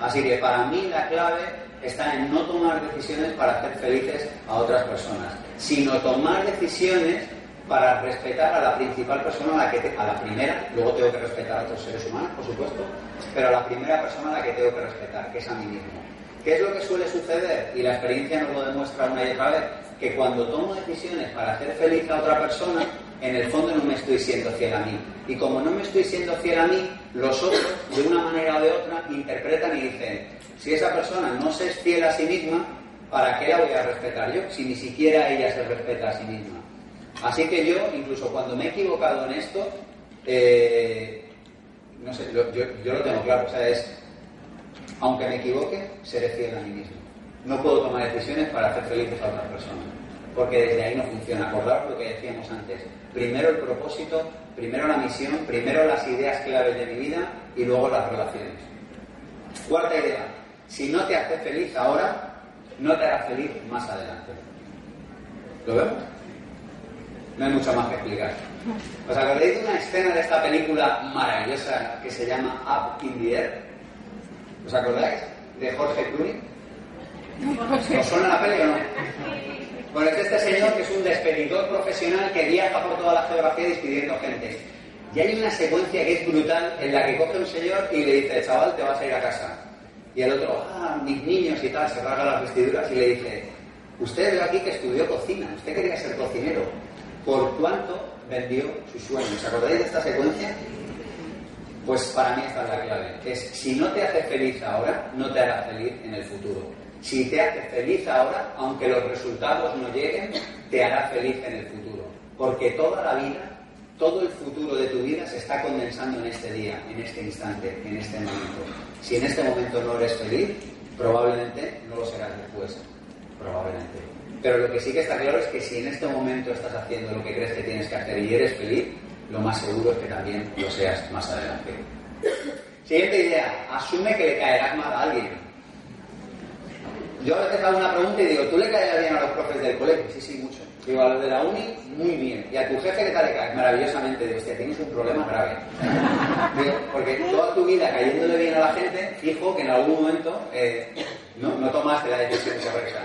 Así que para mí la clave está en no tomar decisiones para hacer felices a otras personas, sino tomar decisiones para respetar a la principal persona a la que a la primera, luego tengo que respetar a otros seres humanos, por supuesto, pero a la primera persona a la que tengo que respetar, que es a mí mismo. ¿Qué es lo que suele suceder? Y la experiencia nos lo demuestra una y otra vez, que cuando tomo decisiones para hacer feliz a otra persona, en el fondo no me estoy siendo fiel a mí. Y como no me estoy siendo fiel a mí, los otros, de una manera o de otra, interpretan y dicen, si esa persona no se es fiel a sí misma, ¿para qué la voy a respetar yo? Si ni siquiera ella se respeta a sí misma. Así que yo, incluso cuando me he equivocado en esto, eh, no sé, yo, yo, lo tengo claro, o sea, es, aunque me equivoque, seré fiel a mí mismo. No puedo tomar decisiones para hacer felices a otras personas, porque desde ahí no funciona. Acordar lo que decíamos antes. Primero el propósito, primero la misión, primero las ideas claves de mi vida y luego las relaciones. Cuarta idea, si no te hace feliz ahora, no te hará feliz más adelante. ¿Lo vemos? No hay mucho más que explicar. ¿Os acordáis de una escena de esta película maravillosa que se llama Up in the Air? ¿Os acordáis? De Jorge Clooney. ¿Os suena la peli o no? Bueno, es este señor que es un despedidor profesional que viaja por toda la geografía despidiendo gente. Y hay una secuencia que es brutal en la que coge un señor y le dice, chaval, te vas a ir a casa. Y el otro, ah, mis niños y tal, se rasga las vestiduras y le dice, usted ve aquí que estudió cocina, usted quería ser cocinero por cuánto vendió su sueño. ¿Os acordáis de esta secuencia? Pues para mí esta es la clave. Es si no te hace feliz ahora, no te hará feliz en el futuro. Si te hace feliz ahora, aunque los resultados no lleguen, te hará feliz en el futuro. Porque toda la vida, todo el futuro de tu vida se está condensando en este día, en este instante, en este momento. Si en este momento no eres feliz, probablemente no lo serás después. Probablemente. Pero lo que sí que está claro es que si en este momento estás haciendo lo que crees que tienes que hacer y eres feliz, lo más seguro es que también lo seas más adelante. Siguiente idea, asume que le caerás mal a alguien. Yo a veces hago una pregunta y digo, ¿tú le caerás bien a los profes del colegio? Sí, sí, mucho. Digo, a los de la uni, muy bien. ¿Y a tu jefe qué tal le caes? Maravillosamente. Digo, hostia, tienes un problema grave. <laughs> Digo, porque toda tu vida cayéndole bien a la gente, fijo que en algún momento eh, no, no tomaste la decisión correcta.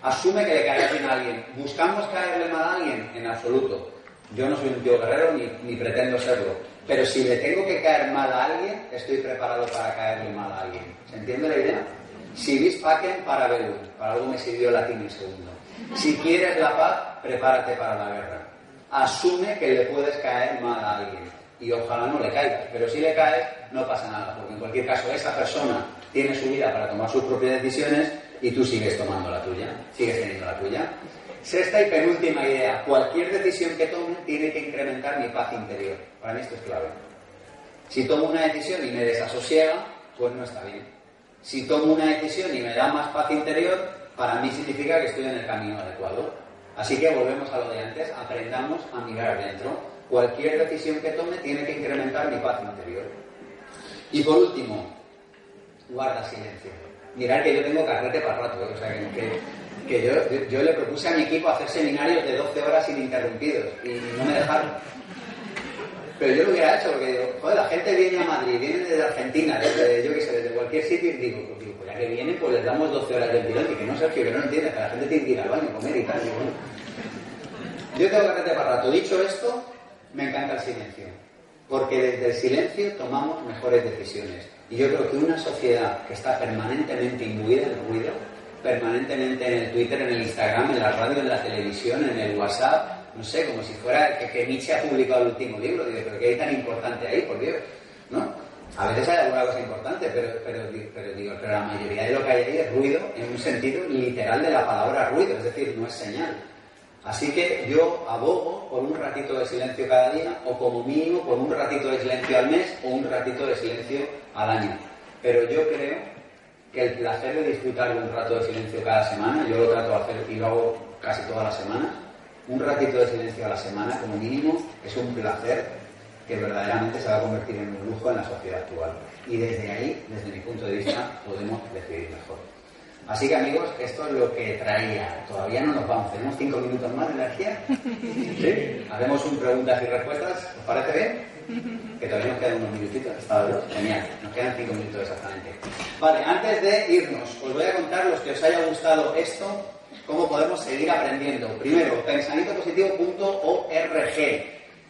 Asume que le caerás bien a alguien. ¿Buscamos caerle mal a alguien? En absoluto. Yo no soy un tío guerrero ni, pretendo serlo. Pero si le tengo que caer mal a alguien, estoy preparado para caerle mal a alguien. ¿Se entiende la idea? Si vis pacem para velum. Para algo me sirvió latín en segundo. Si quieres la paz, prepárate para la guerra. Asume que le puedes caer mal a alguien. Y ojalá no le caigas. Pero si le caes, no pasa nada. Porque en cualquier caso, esa persona tiene su vida para tomar sus propias decisiones y tú sigues tomando la tuya, sigues teniendo la tuya. Sexta y penúltima idea, cualquier decisión que tome tiene que incrementar mi paz interior. Para mí esto es clave. Si tomo una decisión y me desasosiega, pues no está bien. Si tomo una decisión y me da más paz interior, para mí significa que estoy en el camino adecuado. Así que volvemos a lo de antes, aprendamos a mirar dentro. Cualquier decisión que tome tiene que incrementar mi paz interior. Y por último, guarda silencio. Mirar que yo tengo carrete para rato, ¿eh? o sea, que, que yo, yo, le propuse a mi equipo hacer seminarios de 12 horas ininterrumpidos y no me dejaron. Pero yo lo hubiera hecho porque joder, la gente viene a Madrid, viene desde Argentina, desde, yo qué sé, desde cualquier sitio y digo, pues, digo, pues ya que vienen, pues les damos 12 horas de tirón y que no, Sergio, que no entiendes, que la gente tiene que ir al baño, comer y tal. Yo tengo carrete para rato. Dicho esto, me encanta el silencio. Porque desde el silencio tomamos mejores decisiones. Y yo creo que una sociedad que está permanentemente imbuida en ruido, permanentemente en el Twitter, en el Instagram, en la radio, en la televisión, en el WhatsApp, no sé, como si fuera que, Nietzsche ha publicado el último libro, digo, pero ¿qué hay tan importante ahí, por Dios? ¿No? A veces hay alguna cosa importante, pero, pero, pero, digo, pero la mayoría de lo que hay ahí es ruido en un sentido literal de la palabra ruido, es decir, no es señal. Así que yo abogo por un ratito de silencio cada día, o como mínimo por un ratito de silencio al mes, o un ratito de silencio al año. Pero yo creo que el placer de disfrutar de un rato de silencio cada semana, yo lo trato de hacer y lo hago casi todas las semanas, un ratito de silencio a la semana como mínimo es un placer que verdaderamente se va a convertir en un lujo en la sociedad actual. Y desde ahí, desde mi punto de vista, podemos decidir mejor. Así que amigos, esto es lo que traía. Todavía no nos vamos. ¿Tenemos cinco minutos más de energía? ¿Sí? Hacemos un preguntas y respuestas. ¿Os parece bien? Que todavía nos quedan unos minutitos. Está Genial. Nos quedan cinco minutos exactamente. Vale, antes de irnos, os voy a contar los que os haya gustado esto, cómo podemos seguir aprendiendo. Primero, pensamientopositivo.org.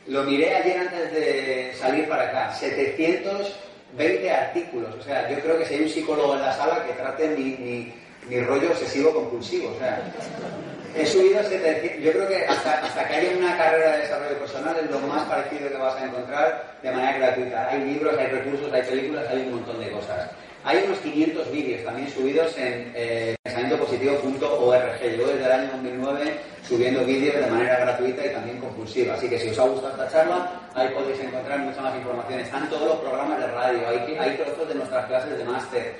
Lo miré ayer antes de salir para acá. 720 artículos. O sea, yo creo que si hay un psicólogo en la sala que trate mi mi rollo obsesivo compulsivo. O sea, he subido 700. Yo creo que hasta, hasta que haya una carrera de desarrollo personal es lo más parecido que vas a encontrar de manera gratuita. Hay libros, hay recursos, hay películas, hay un montón de cosas. Hay unos 500 vídeos también subidos en eh, pensamientopositivo.org. Yo desde el año 2009 subiendo vídeos de manera gratuita y también compulsiva. Así que si os ha gustado esta charla, ahí podéis encontrar mucha más información. Están todos los programas de radio, hay, hay trozos de nuestras clases de máster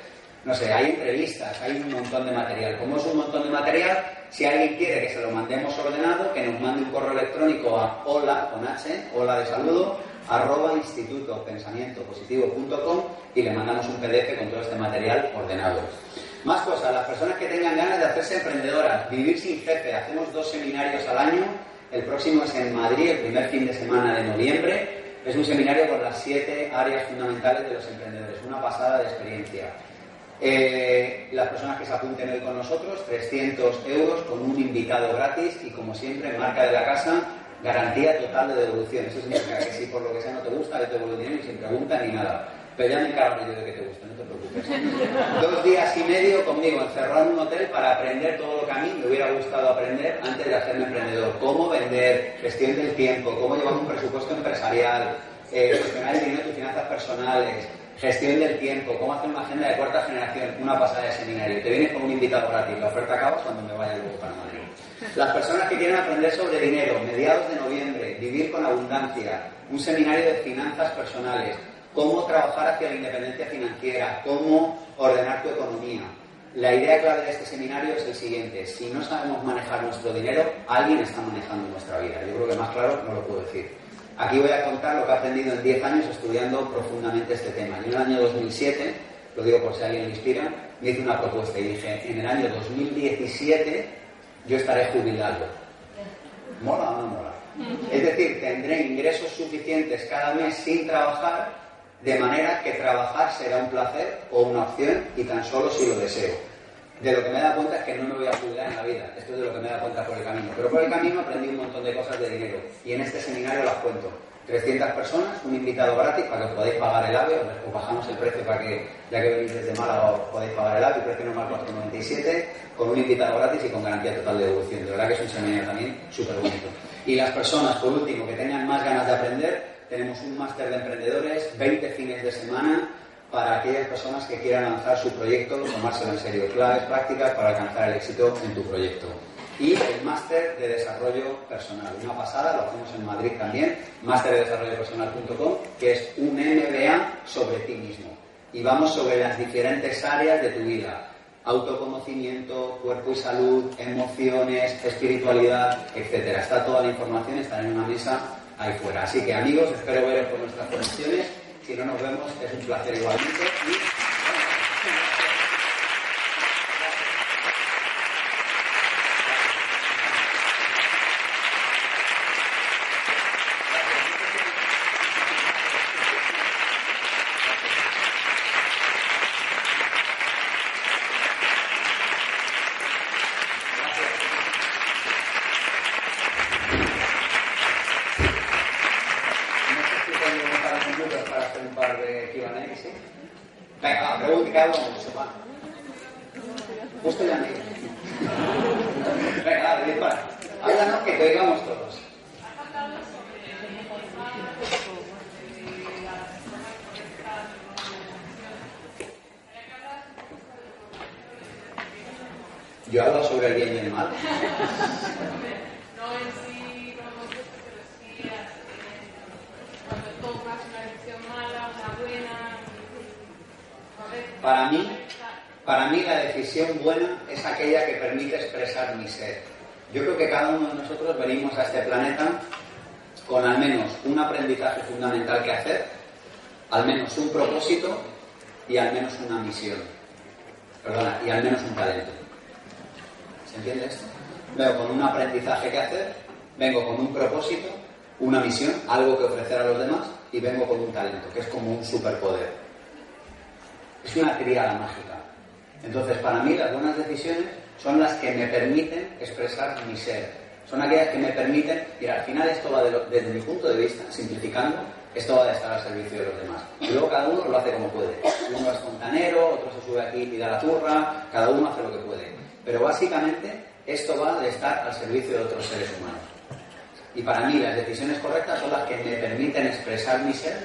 no sé, hay entrevistas, hay un montón de material. Como es un montón de material, si alguien quiere que se lo mandemos ordenado, que nos mande un correo electrónico a hola con h, hola de saludo, arroba instituto y le mandamos un PDF con todo este material ordenado. Más cosas, las personas que tengan ganas de hacerse emprendedoras, vivir sin jefe, hacemos dos seminarios al año. El próximo es en Madrid, el primer fin de semana de noviembre. Es un seminario con las siete áreas fundamentales de los emprendedores, una pasada de experiencia. Eh, las personas que se apunten hoy con nosotros, 300 euros con un invitado gratis y como siempre, marca de la casa, garantía total de devolución. Eso significa que si por lo que sea no te gusta, yo te devuelvo dinero y sin pregunta ni nada. Pero ya me encargo yo de que te guste, no te preocupes. Dos días y medio conmigo, encerrado en un hotel para aprender todo lo que a mí me hubiera gustado aprender antes de hacerme emprendedor. Cómo vender, gestión del tiempo, cómo llevar un presupuesto empresarial, eh, gestionar el dinero tus finanzas personales, Gestión del tiempo, cómo hacer una agenda de cuarta generación, una pasada de seminario. Te vienes con un invitado gratis, la oferta acaba cuando me vaya luego para Madrid. Las personas que quieren aprender sobre dinero, mediados de noviembre, vivir con abundancia, un seminario de finanzas personales, cómo trabajar hacia la independencia financiera, cómo ordenar tu economía. La idea clave de este seminario es el siguiente, si no sabemos manejar nuestro dinero, alguien está manejando nuestra vida. Yo creo que más claro no lo puedo decir. Aquí voy a contar lo que he aprendido en 10 años estudiando profundamente este tema. En el año 2007, lo digo por si alguien le inspira, me hice una propuesta y dije, en el año 2017 yo estaré jubilado. ¿Mola o no mola? Es decir, tendré ingresos suficientes cada mes sin trabajar, de manera que trabajar será un placer o una opción y tan solo si lo deseo de lo que me dado cuenta es que no me voy a jubilar en la vida. Esto es de lo que me dado cuenta por el camino. Pero por el camino aprendí un montón de cosas de dinero. Y en este seminario las cuento. 300 personas, un invitado gratis para que podáis pagar el AVE, os bajamos el precio para que, ya que venís desde Málaga, os podéis pagar el AVE, precio normal 4,97, con un invitado gratis y con garantía total de devolución. De verdad que es un seminario también súper bonito. Y las personas, por último, que tengan más ganas de aprender, tenemos un máster de emprendedores, 20 fines de semana, para aquellas personas que quieran lanzar su proyecto, tomárselo en serio. Claves prácticas para alcanzar el éxito en tu proyecto. Y el máster de desarrollo personal. Una pasada, lo hacemos en Madrid también, másterdedesarrollopersonal.com, que es un MBA sobre ti mismo. Y vamos sobre las diferentes áreas de tu vida. Autoconocimiento, cuerpo y salud, emociones, espiritualidad, etcétera. Está toda la información, está en una mesa ahí fuera. Así que amigos, espero veros por nuestras conexiones. Si no nos vemos, es un placer igualmente. preguntas para hacer un par de Q&A, ¿sí? Venga, la cada uno. Justo ya me Venga, dale, dispara. Háblanos que te todos. Yo hablo sobre el bien y el mal. Para mí, para mí la decisión buena es aquella que permite expresar mi ser. Yo creo que cada uno de nosotros venimos a este planeta con al menos un aprendizaje fundamental que hacer, al menos un propósito y al menos una misión. Perdona, y al menos un talento. ¿Se entiende esto? Vengo con un aprendizaje que hacer, vengo con un propósito, una misión, algo que ofrecer a los demás y vengo con un talento, que es como un superpoder. Son aquellas que me permiten, y al final esto va desde mi punto de vista, simplificando, esto va a estar al servicio de los demás. Y luego cada uno lo hace como puede. Uno es fontanero, otro se sube aquí y da la turra, cada uno hace lo que puede. Pero básicamente esto va de estar al servicio de otros seres humanos. Y para mí las decisiones correctas son las que me permiten expresar mi ser,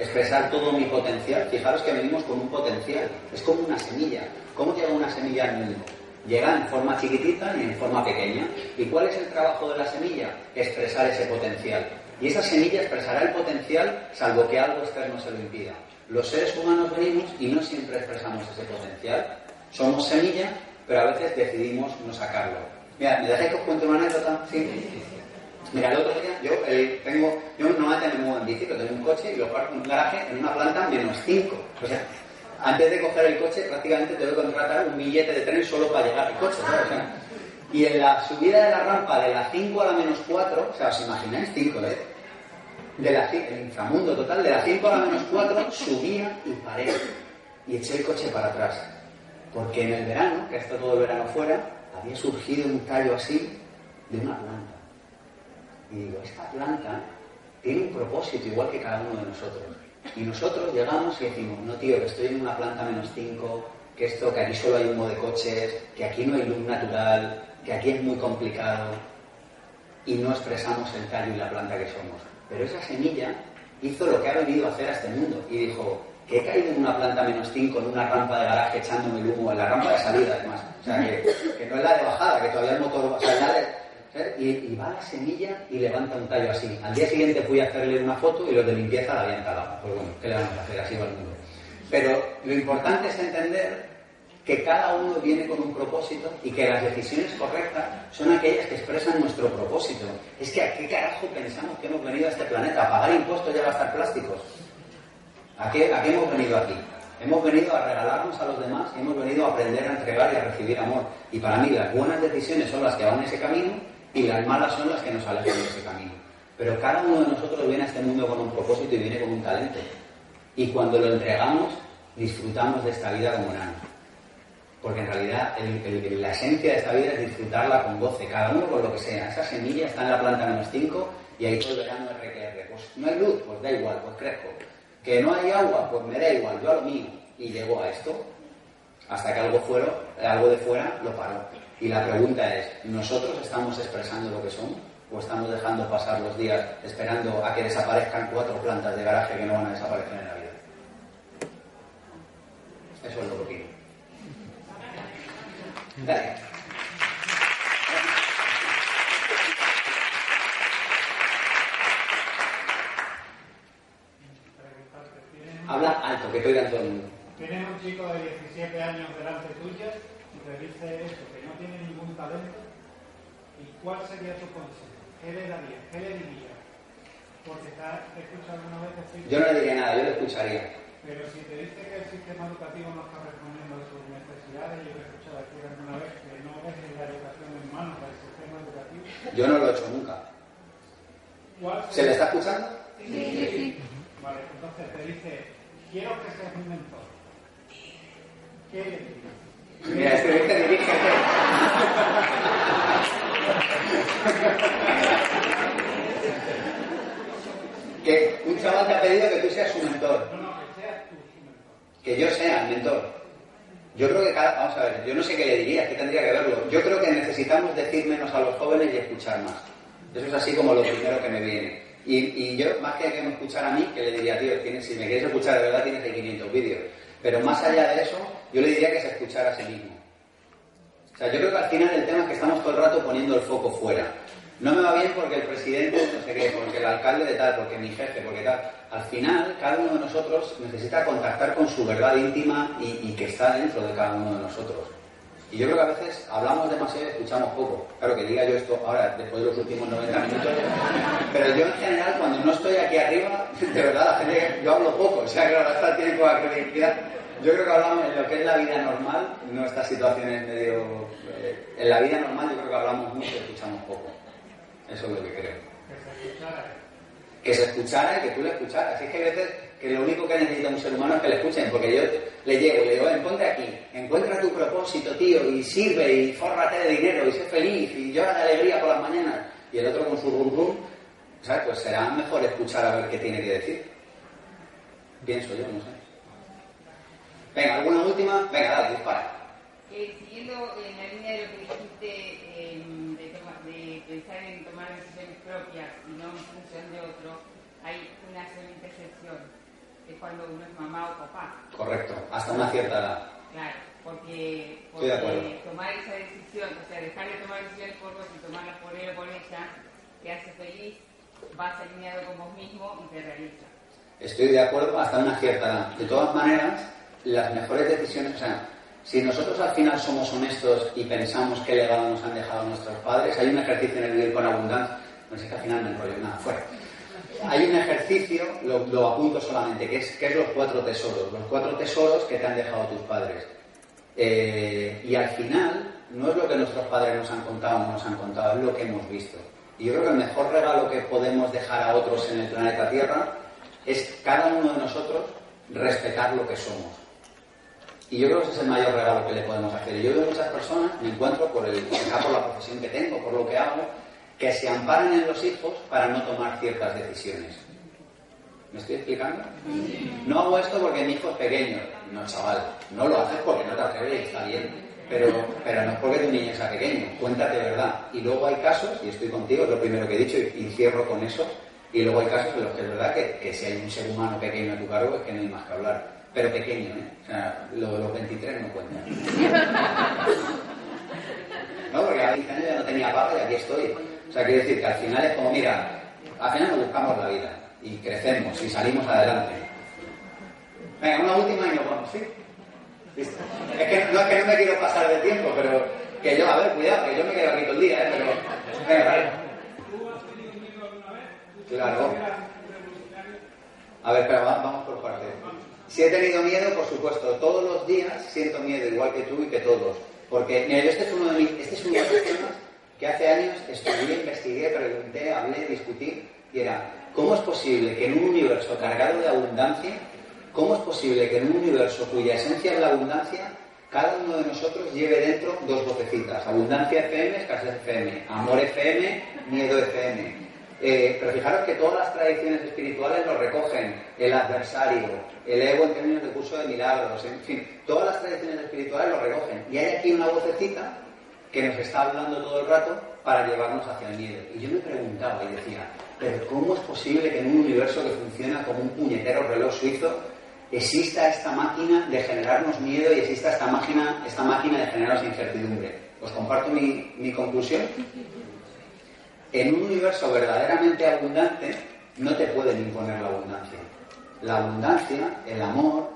expresar todo mi potencial. Fijaros que venimos con un potencial, es como una semilla. ¿Cómo llega una semilla al mundo? Llega en forma chiquitita y en forma pequeña. ¿Y cuál es el trabajo de la semilla? Expresar ese potencial. Y esa semilla expresará el potencial salvo que algo externo se lo impida. Los seres humanos venimos y no siempre expresamos ese potencial. Somos semilla, pero a veces decidimos no sacarlo. Mira, ¿me dejáis que os cuente una anécdota? Sí. Mira, el otro día yo eh, tengo, yo normalmente me muevo en bici, tengo un coche y lo parco en un garaje en una planta menos 5. O sea, antes de coger el coche prácticamente tengo que contratar un billete de tren solo para llegar al coche. y en la subida de la rampa de las 5 a la menos 4, o sea, os imagináis 5, ¿eh? De la, el inframundo total, de las 5 a la menos 4, subía y paré. Y eché el coche para atrás. Porque en el verano, que ha estado todo el verano fuera, había surgido un tallo así de una planta. Y digo, esta planta tiene un propósito igual que cada uno de nosotros. Y nosotros llegamos y decimos, no tío, que estoy en una planta menos 5, que esto, que aquí solo hay humo de coches, que aquí no hay luz natural, que aquí es muy complicado. Y no expresamos el tallo y la planta que somos. Pero esa semilla hizo lo que ha venido a hacer a este mundo y dijo, que he caído en una planta menos 5, en una rampa de garaje echándome el humo, en la rampa de salida además. O sea, que, no es la de bajada, que todavía el motor... O sea, y, va la semilla y levanta un tallo así. Al día siguiente fui a hacerle una foto y los de limpieza la habían talado. Pues bueno, ¿qué le vamos a hacer? Así va el mundo. Pero lo importante es entender que cada uno viene con un propósito y que las decisiones correctas son aquellas que expresan nuestro propósito. Es que ¿a qué carajo pensamos que hemos venido a este planeta? ¿A pagar impuestos y a gastar plásticos? ¿A qué, ¿A qué hemos venido aquí? Hemos venido a regalarnos a los demás, hemos venido a aprender a entregar y a recibir amor. Y para mí las buenas decisiones son las que van ese camino y las malas son las que nos alejan de ese camino. Pero cada uno de nosotros viene a este mundo con un propósito y viene con un talento. Y cuando lo entregamos, disfrutamos de esta vida como nada. Porque en realidad la esencia de esta vida es disfrutarla con goce, cada uno con lo que sea. Esa semilla está en la planta menos 5 y ahí todo el verano RQR. Pues no hay luz, pues da igual, pues crezco. Que no hay agua, pues me da igual, yo a lo mío. Y llegó a esto hasta que algo, fuera, algo de fuera lo paró. Y la pregunta es, ¿nosotros estamos expresando lo que somos? ¿O estamos dejando pasar los días esperando a que desaparezcan cuatro plantas de garaje que no van a desaparecer en la vida? Eso es lo que opino. Dale. Habla alto, que te oigan todo el mundo. Tienes un chico de 17 años delante tuya y te dice esto, que tiene ningún talento. ¿Y cuál sería tu consejo? ¿Qué le darías? ¿Qué le dirías? Porque te has escuchado alguna vez decir... Yo no le diría nada, yo le escucharía. Pero si te dice que el sistema educativo no está respondiendo a sus necesidades, yo he escuchado decir alguna vez que no ves la educación en manos del sistema educativo, Yo no lo he hecho nunca. ¿cuál ¿Se le está escuchando? Sí, sí, sí. Vale, entonces te dice, quiero que seas mi mentor. ¿Qué le dices? Mira, este dice dirígete. que un chaval te ha pedido que tú seas su mentor. Que yo sea el mentor. Yo creo que cada... Vamos a ver, yo no sé qué le diría, que tendría que verlo. Yo creo que necesitamos decir menos a los jóvenes y escuchar más. Eso es así como lo primero que me viene. Y, y yo, más que que me escuchara a mí, que le diría, tío, tienes, si me quieres escuchar de verdad, tienes ahí 500 vídeos. Pero más allá de eso, yo le diría que se escuchara a sí mismo. O sea, yo creo que al final el tema es que estamos todo el rato poniendo el foco fuera. No me va bien porque el presidente, no sé qué, porque el alcalde de tal, porque mi jefe, porque tal. Al final, cada uno de nosotros necesita contactar con su verdad íntima y, y que está dentro de cada uno de nosotros. Y yo creo que a veces hablamos demasiado y escuchamos poco. Claro que diga yo esto ahora, después de los últimos 90 minutos. Pero yo en general, cuando no estoy aquí arriba, <laughs> de verdad, la gente, yo hablo poco. O sea, que ahora está tiene poca credibilidad. Yo creo que hablamos en lo que es la vida normal, no estas situaciones medio... eh, en la vida normal yo creo que hablamos mucho y escuchamos poco. Eso es lo que creo. Que se escuchara. Que se escuchara y que tú le escucharas. Así que hay veces que lo único que necesita un ser humano es que le escuchen, porque yo le llego y le digo, "Ven, ponte aquí, encuentra tu propósito, tío, y sirve, y fórrate de dinero, y sé feliz, y llora de alegría por las mañanas. Y el otro con su rum rum, ¿sabes? Pues será mejor escuchar a ver qué tiene que decir. Pienso yo, no sé. Venga, ¿alguna última? Venga, dale, dispara. Eh, siguiendo en la línea de lo que dijiste eh, de, toma- de pensar en tomar decisiones propias y no en función de otro, hay una excelente excepción, que es cuando uno es mamá o papá. Correcto, hasta una cierta edad. Claro, porque, porque tomar esa decisión, o sea, dejar de tomar decisiones por vos y tomarlas por él o por ella, te hace feliz, vas alineado con vos mismo y te realiza. Estoy de acuerdo hasta una cierta edad. De todas maneras, las mejores decisiones, o sea, si nosotros al final somos honestos y pensamos qué legado nos han dejado nuestros padres, hay un ejercicio en el vivir con abundancia, no sé que al final me enrollo, nada, fuera. Hay un ejercicio, lo, apunto solamente, que es, que es los cuatro tesoros, los cuatro tesoros que te han dejado tus padres. Eh, y al final, no es lo que nuestros padres nos han contado o no nos han contado, es lo que hemos visto. Y yo creo que el mejor regalo que podemos dejar a otros en el planeta Tierra es cada uno de nosotros respetar lo que somos. Y yo creo que ese es el mayor regalo que le podemos hacer. Y yo veo muchas personas, me encuentro por, el, por la profesión que tengo, por lo que hago, que se amparan en los hijos para no tomar ciertas decisiones. ¿Me estoy explicando? No hago esto porque mi hijo es pequeño. No, chaval, no lo haces porque no te atreves y está bien. Pero, pero no es porque tu niño sea pequeño. Cuéntate verdad. Y luego hay casos, y estoy contigo, es lo primero que he dicho, y cierro con eso. Y luego hay casos en los que es verdad que, que si hay un ser humano pequeño a tu cargo es que no hay más que hablar. Pero pequeño, ¿eh? O sea, lo los 23 no cuentan. <laughs> No, porque a 20 años ya no tenía paga y aquí estoy. O sea, quiero decir que al final es como, mira, al final nos buscamos la vida y crecemos y salimos adelante. Venga, una última y nos vamos, ¿sí? ¿Listo? Es que no es que no me quiero pasar de tiempo, pero que yo, a ver, cuidado, que yo me quedo aquí todo el día, ¿eh? Pero, venga, vale. Claro. A ver, pero va- vamos por partes. Si he tenido miedo, por supuesto, todos los días siento miedo, igual que tú y que todos. Porque, mira, este es uno de, mis, este es uno de los temas que hace años estudié, investigué, pregunté, hablé, discutí, y era, ¿cómo es posible que en un universo cargado de abundancia, cómo es posible que en un universo cuya esencia es la abundancia, cada uno de nosotros lleve dentro dos vocecitas, abundancia FM, escasez FM, amor FM, miedo FM. Eh, pero fijaros que todas las tradiciones espirituales lo recogen, el adversario, el ego en términos de curso de milagros, en fin, todas las tradiciones espirituales lo recogen. Y hay aquí una vocecita que nos está hablando todo el rato para llevarnos hacia el miedo. Y yo me preguntaba y decía, pero ¿cómo es posible que en un universo que funciona como un puñetero reloj suizo exista esta máquina de generarnos miedo y exista esta máquina, esta máquina de generarnos incertidumbre? Os comparto mi, mi conclusión. En un universo verdaderamente abundante no te pueden imponer la abundancia. La abundancia, el amor,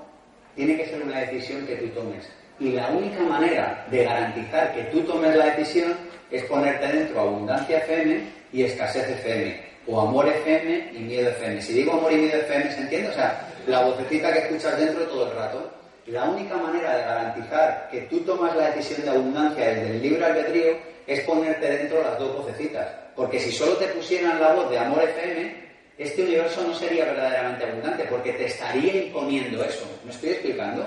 tiene que ser una decisión que tú tomes. Y la única manera de garantizar que tú tomes la decisión es ponerte dentro abundancia FM y escasez FM, o amor FM y miedo FM. Si digo amor y miedo FM, ¿se entiende? O sea, la vocecita que escuchas dentro todo el rato. La única manera de garantizar que tú tomas la decisión de abundancia desde el libre albedrío es ponerte dentro las dos vocecitas. Porque si solo te pusieran la voz de amor FM, este universo no sería verdaderamente abundante, porque te estaría imponiendo eso. ¿Me estoy explicando?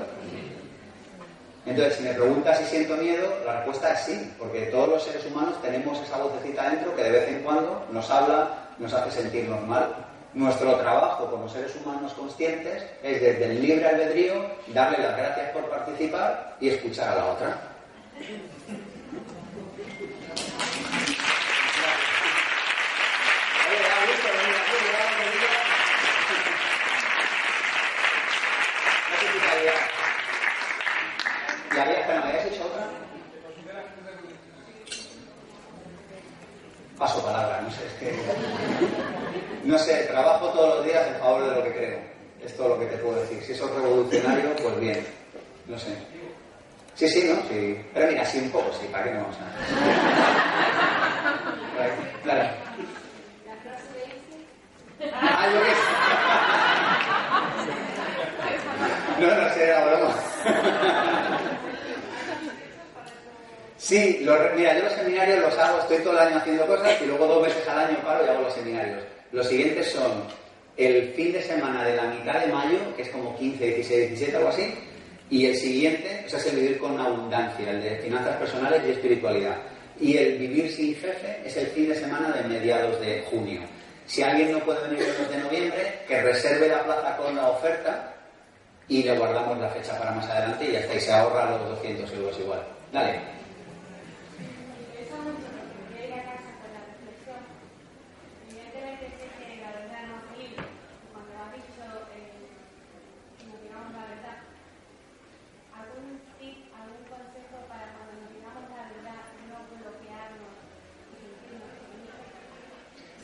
Entonces, si me preguntas si siento miedo, la respuesta es sí, porque todos los seres humanos tenemos esa vocecita dentro que de vez en cuando nos habla, nos hace sentir normal. Nuestro trabajo como seres humanos conscientes es desde el libre albedrío darle las gracias por participar y escuchar a la otra. ¿Ya había, me habías hecho otra? Paso palabra, no sé, es que... No sé, trabajo todos los días en favor de lo que creo. Es todo lo que te puedo decir. Si eso es revolucionario, pues bien. No sé. Sí, sí, ¿no? Sí. Pero mira, sí, un poco, sí. ¿Para qué no vamos a...? Claro. <laughs> Ah, yo qué sé. No, no sé, era broma. Sí, los, mira, yo los seminarios los hago, estoy todo el año haciendo cosas y luego dos veces al año paro y hago los seminarios. Los siguientes son el fin de semana de la mitad de mayo, que es como 15, 16, 17, algo así, y el siguiente o sea, es el vivir con abundancia, el de finanzas personales y espiritualidad. Y el vivir sin jefe es el fin de semana de mediados de junio. Si alguien no puede venir el mes de noviembre, que reserve la plaza con la oferta y le guardamos la fecha para más adelante y ya está, y se ahorra los 200 euros igual. Dale.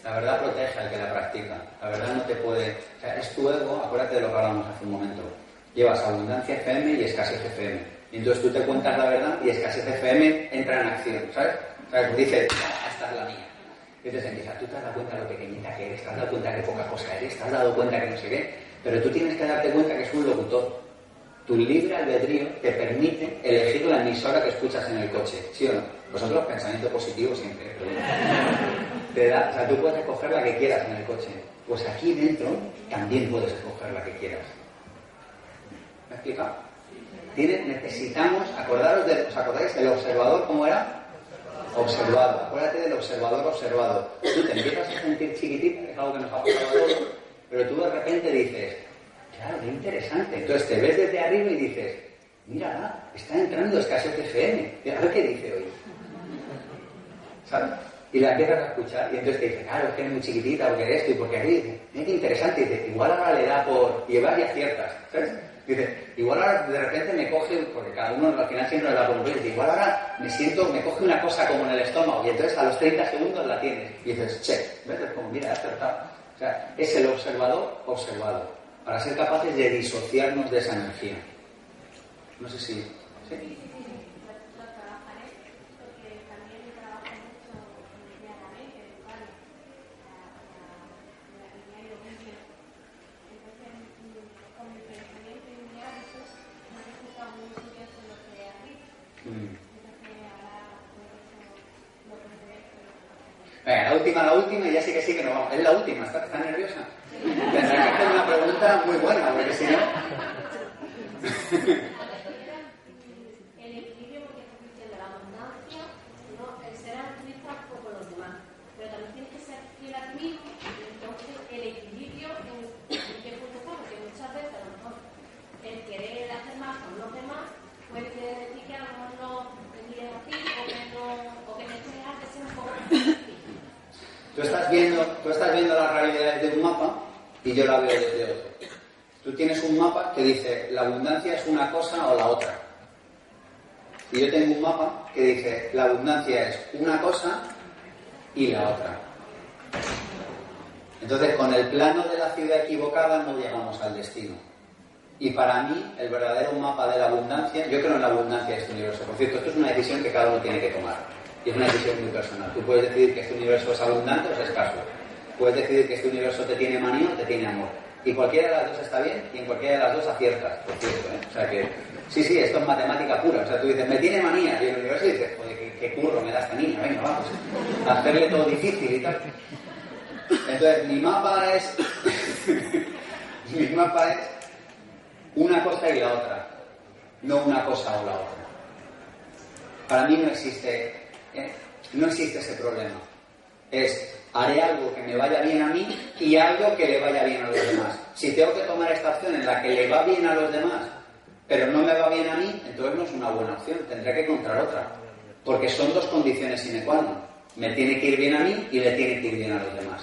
La verdad protege al que la practica. La verdad no te puede. O sea, es tu ego, acuérdate de lo que hablamos hace un momento. Llevas abundancia FM y escasez FM. Y entonces tú te cuentas la verdad y escasez FM entra en acción, ¿sabes? ¿Sabes? Dices, esta es la mía. Y entonces empieza, tú te has dado cuenta de lo pequeñita que eres, te has dado cuenta de que poca cosa eres, te has dado cuenta que no sé qué, pero tú tienes que darte cuenta que es un locutor. Tu libre albedrío te permite elegir la emisora que escuchas en el coche, ¿sí o no? Vosotros pensamiento positivo siempre. Te da, o sea, tú puedes escoger la que quieras en el coche. Pues aquí dentro también puedes escoger la que quieras. ¿Me he explicado? Necesitamos, acordaros de, ¿os acordáis del observador cómo era? Observado. Acuérdate del observador observado. Tú te empiezas a sentir chiquitito, es algo que nos ha pasado a todos, pero tú de repente dices, claro, qué interesante. Entonces te ves desde arriba y dices, mira, está entrando escasez FM. A ver qué dice hoy. ¿Sabes? Y la empiezas a escuchar y entonces te dice, claro, es que es muy chiquitita, porque esto y porque aquí. Es interesante. Y dice, igual ahora le da por llevar y aciertas. ¿Sabes? Dice, igual ahora de repente me coge, porque cada uno al final siempre un dice, igual ahora me siento, me coge una cosa como en el estómago y entonces a los 30 segundos la tienes. Y dices, che, ¿ves? como, mira, acertado. O sea, es el observador observado, para ser capaces de disociarnos de esa energía. No sé si... ¿sí? Venga, la última, la última, y ya sí que sí que nos vamos. Es la última, ¿está, está nerviosa? Tendrá que hacer una pregunta muy buena, porque si no... <laughs> el equilibrio, porque estás diciendo la abundancia, ¿no? el ser altruista por los demás, pero también tienes que ser fiel a ti mismo, entonces el equilibrio en, en qué punto está, porque muchas veces a lo mejor el querer hacer más con los demás puede decir que a lo mejor no te mires a ti o que no, o que te creas que sea un poco Tú estás viendo, tú estás viendo la realidad desde un mapa y yo la veo desde otro. Tú tienes un mapa que dice la abundancia es una cosa o la otra. Y yo tengo un mapa que dice la abundancia es una cosa y la otra. Entonces, con el plano de la ciudad equivocada no llegamos al destino. Y para mí, el verdadero mapa de la abundancia, yo creo en la abundancia de este universo. Por cierto, esto es una decisión que cada uno tiene que tomar. Y es una decisión muy personal. Tú puedes decidir que este universo es abundante o es escaso. Puedes decidir que este universo te tiene manía o te tiene amor. Y cualquiera de las dos está bien y en cualquiera de las dos aciertas, por cierto. ¿eh? O sea que, sí, sí, esto es matemática pura. O sea, tú dices, me tiene manía. Y el universo dice, oye, qué, curro me da esta niña, venga, vamos. Hacerle todo difícil y tal. Entonces, mi mapa es. <laughs> mi mapa es una cosa y la otra, no una cosa o la otra. Para mí no existe, ¿eh? no existe ese problema. Es haré algo que me vaya bien a mí y algo que le vaya bien a los demás. Si tengo que tomar esta opción en la que le va bien a los demás, pero no me va bien a mí, entonces no es una buena opción. Tendré que encontrar otra. Porque son dos condiciones sine qua non. Me tiene que ir bien a mí y le tiene que ir bien a los demás.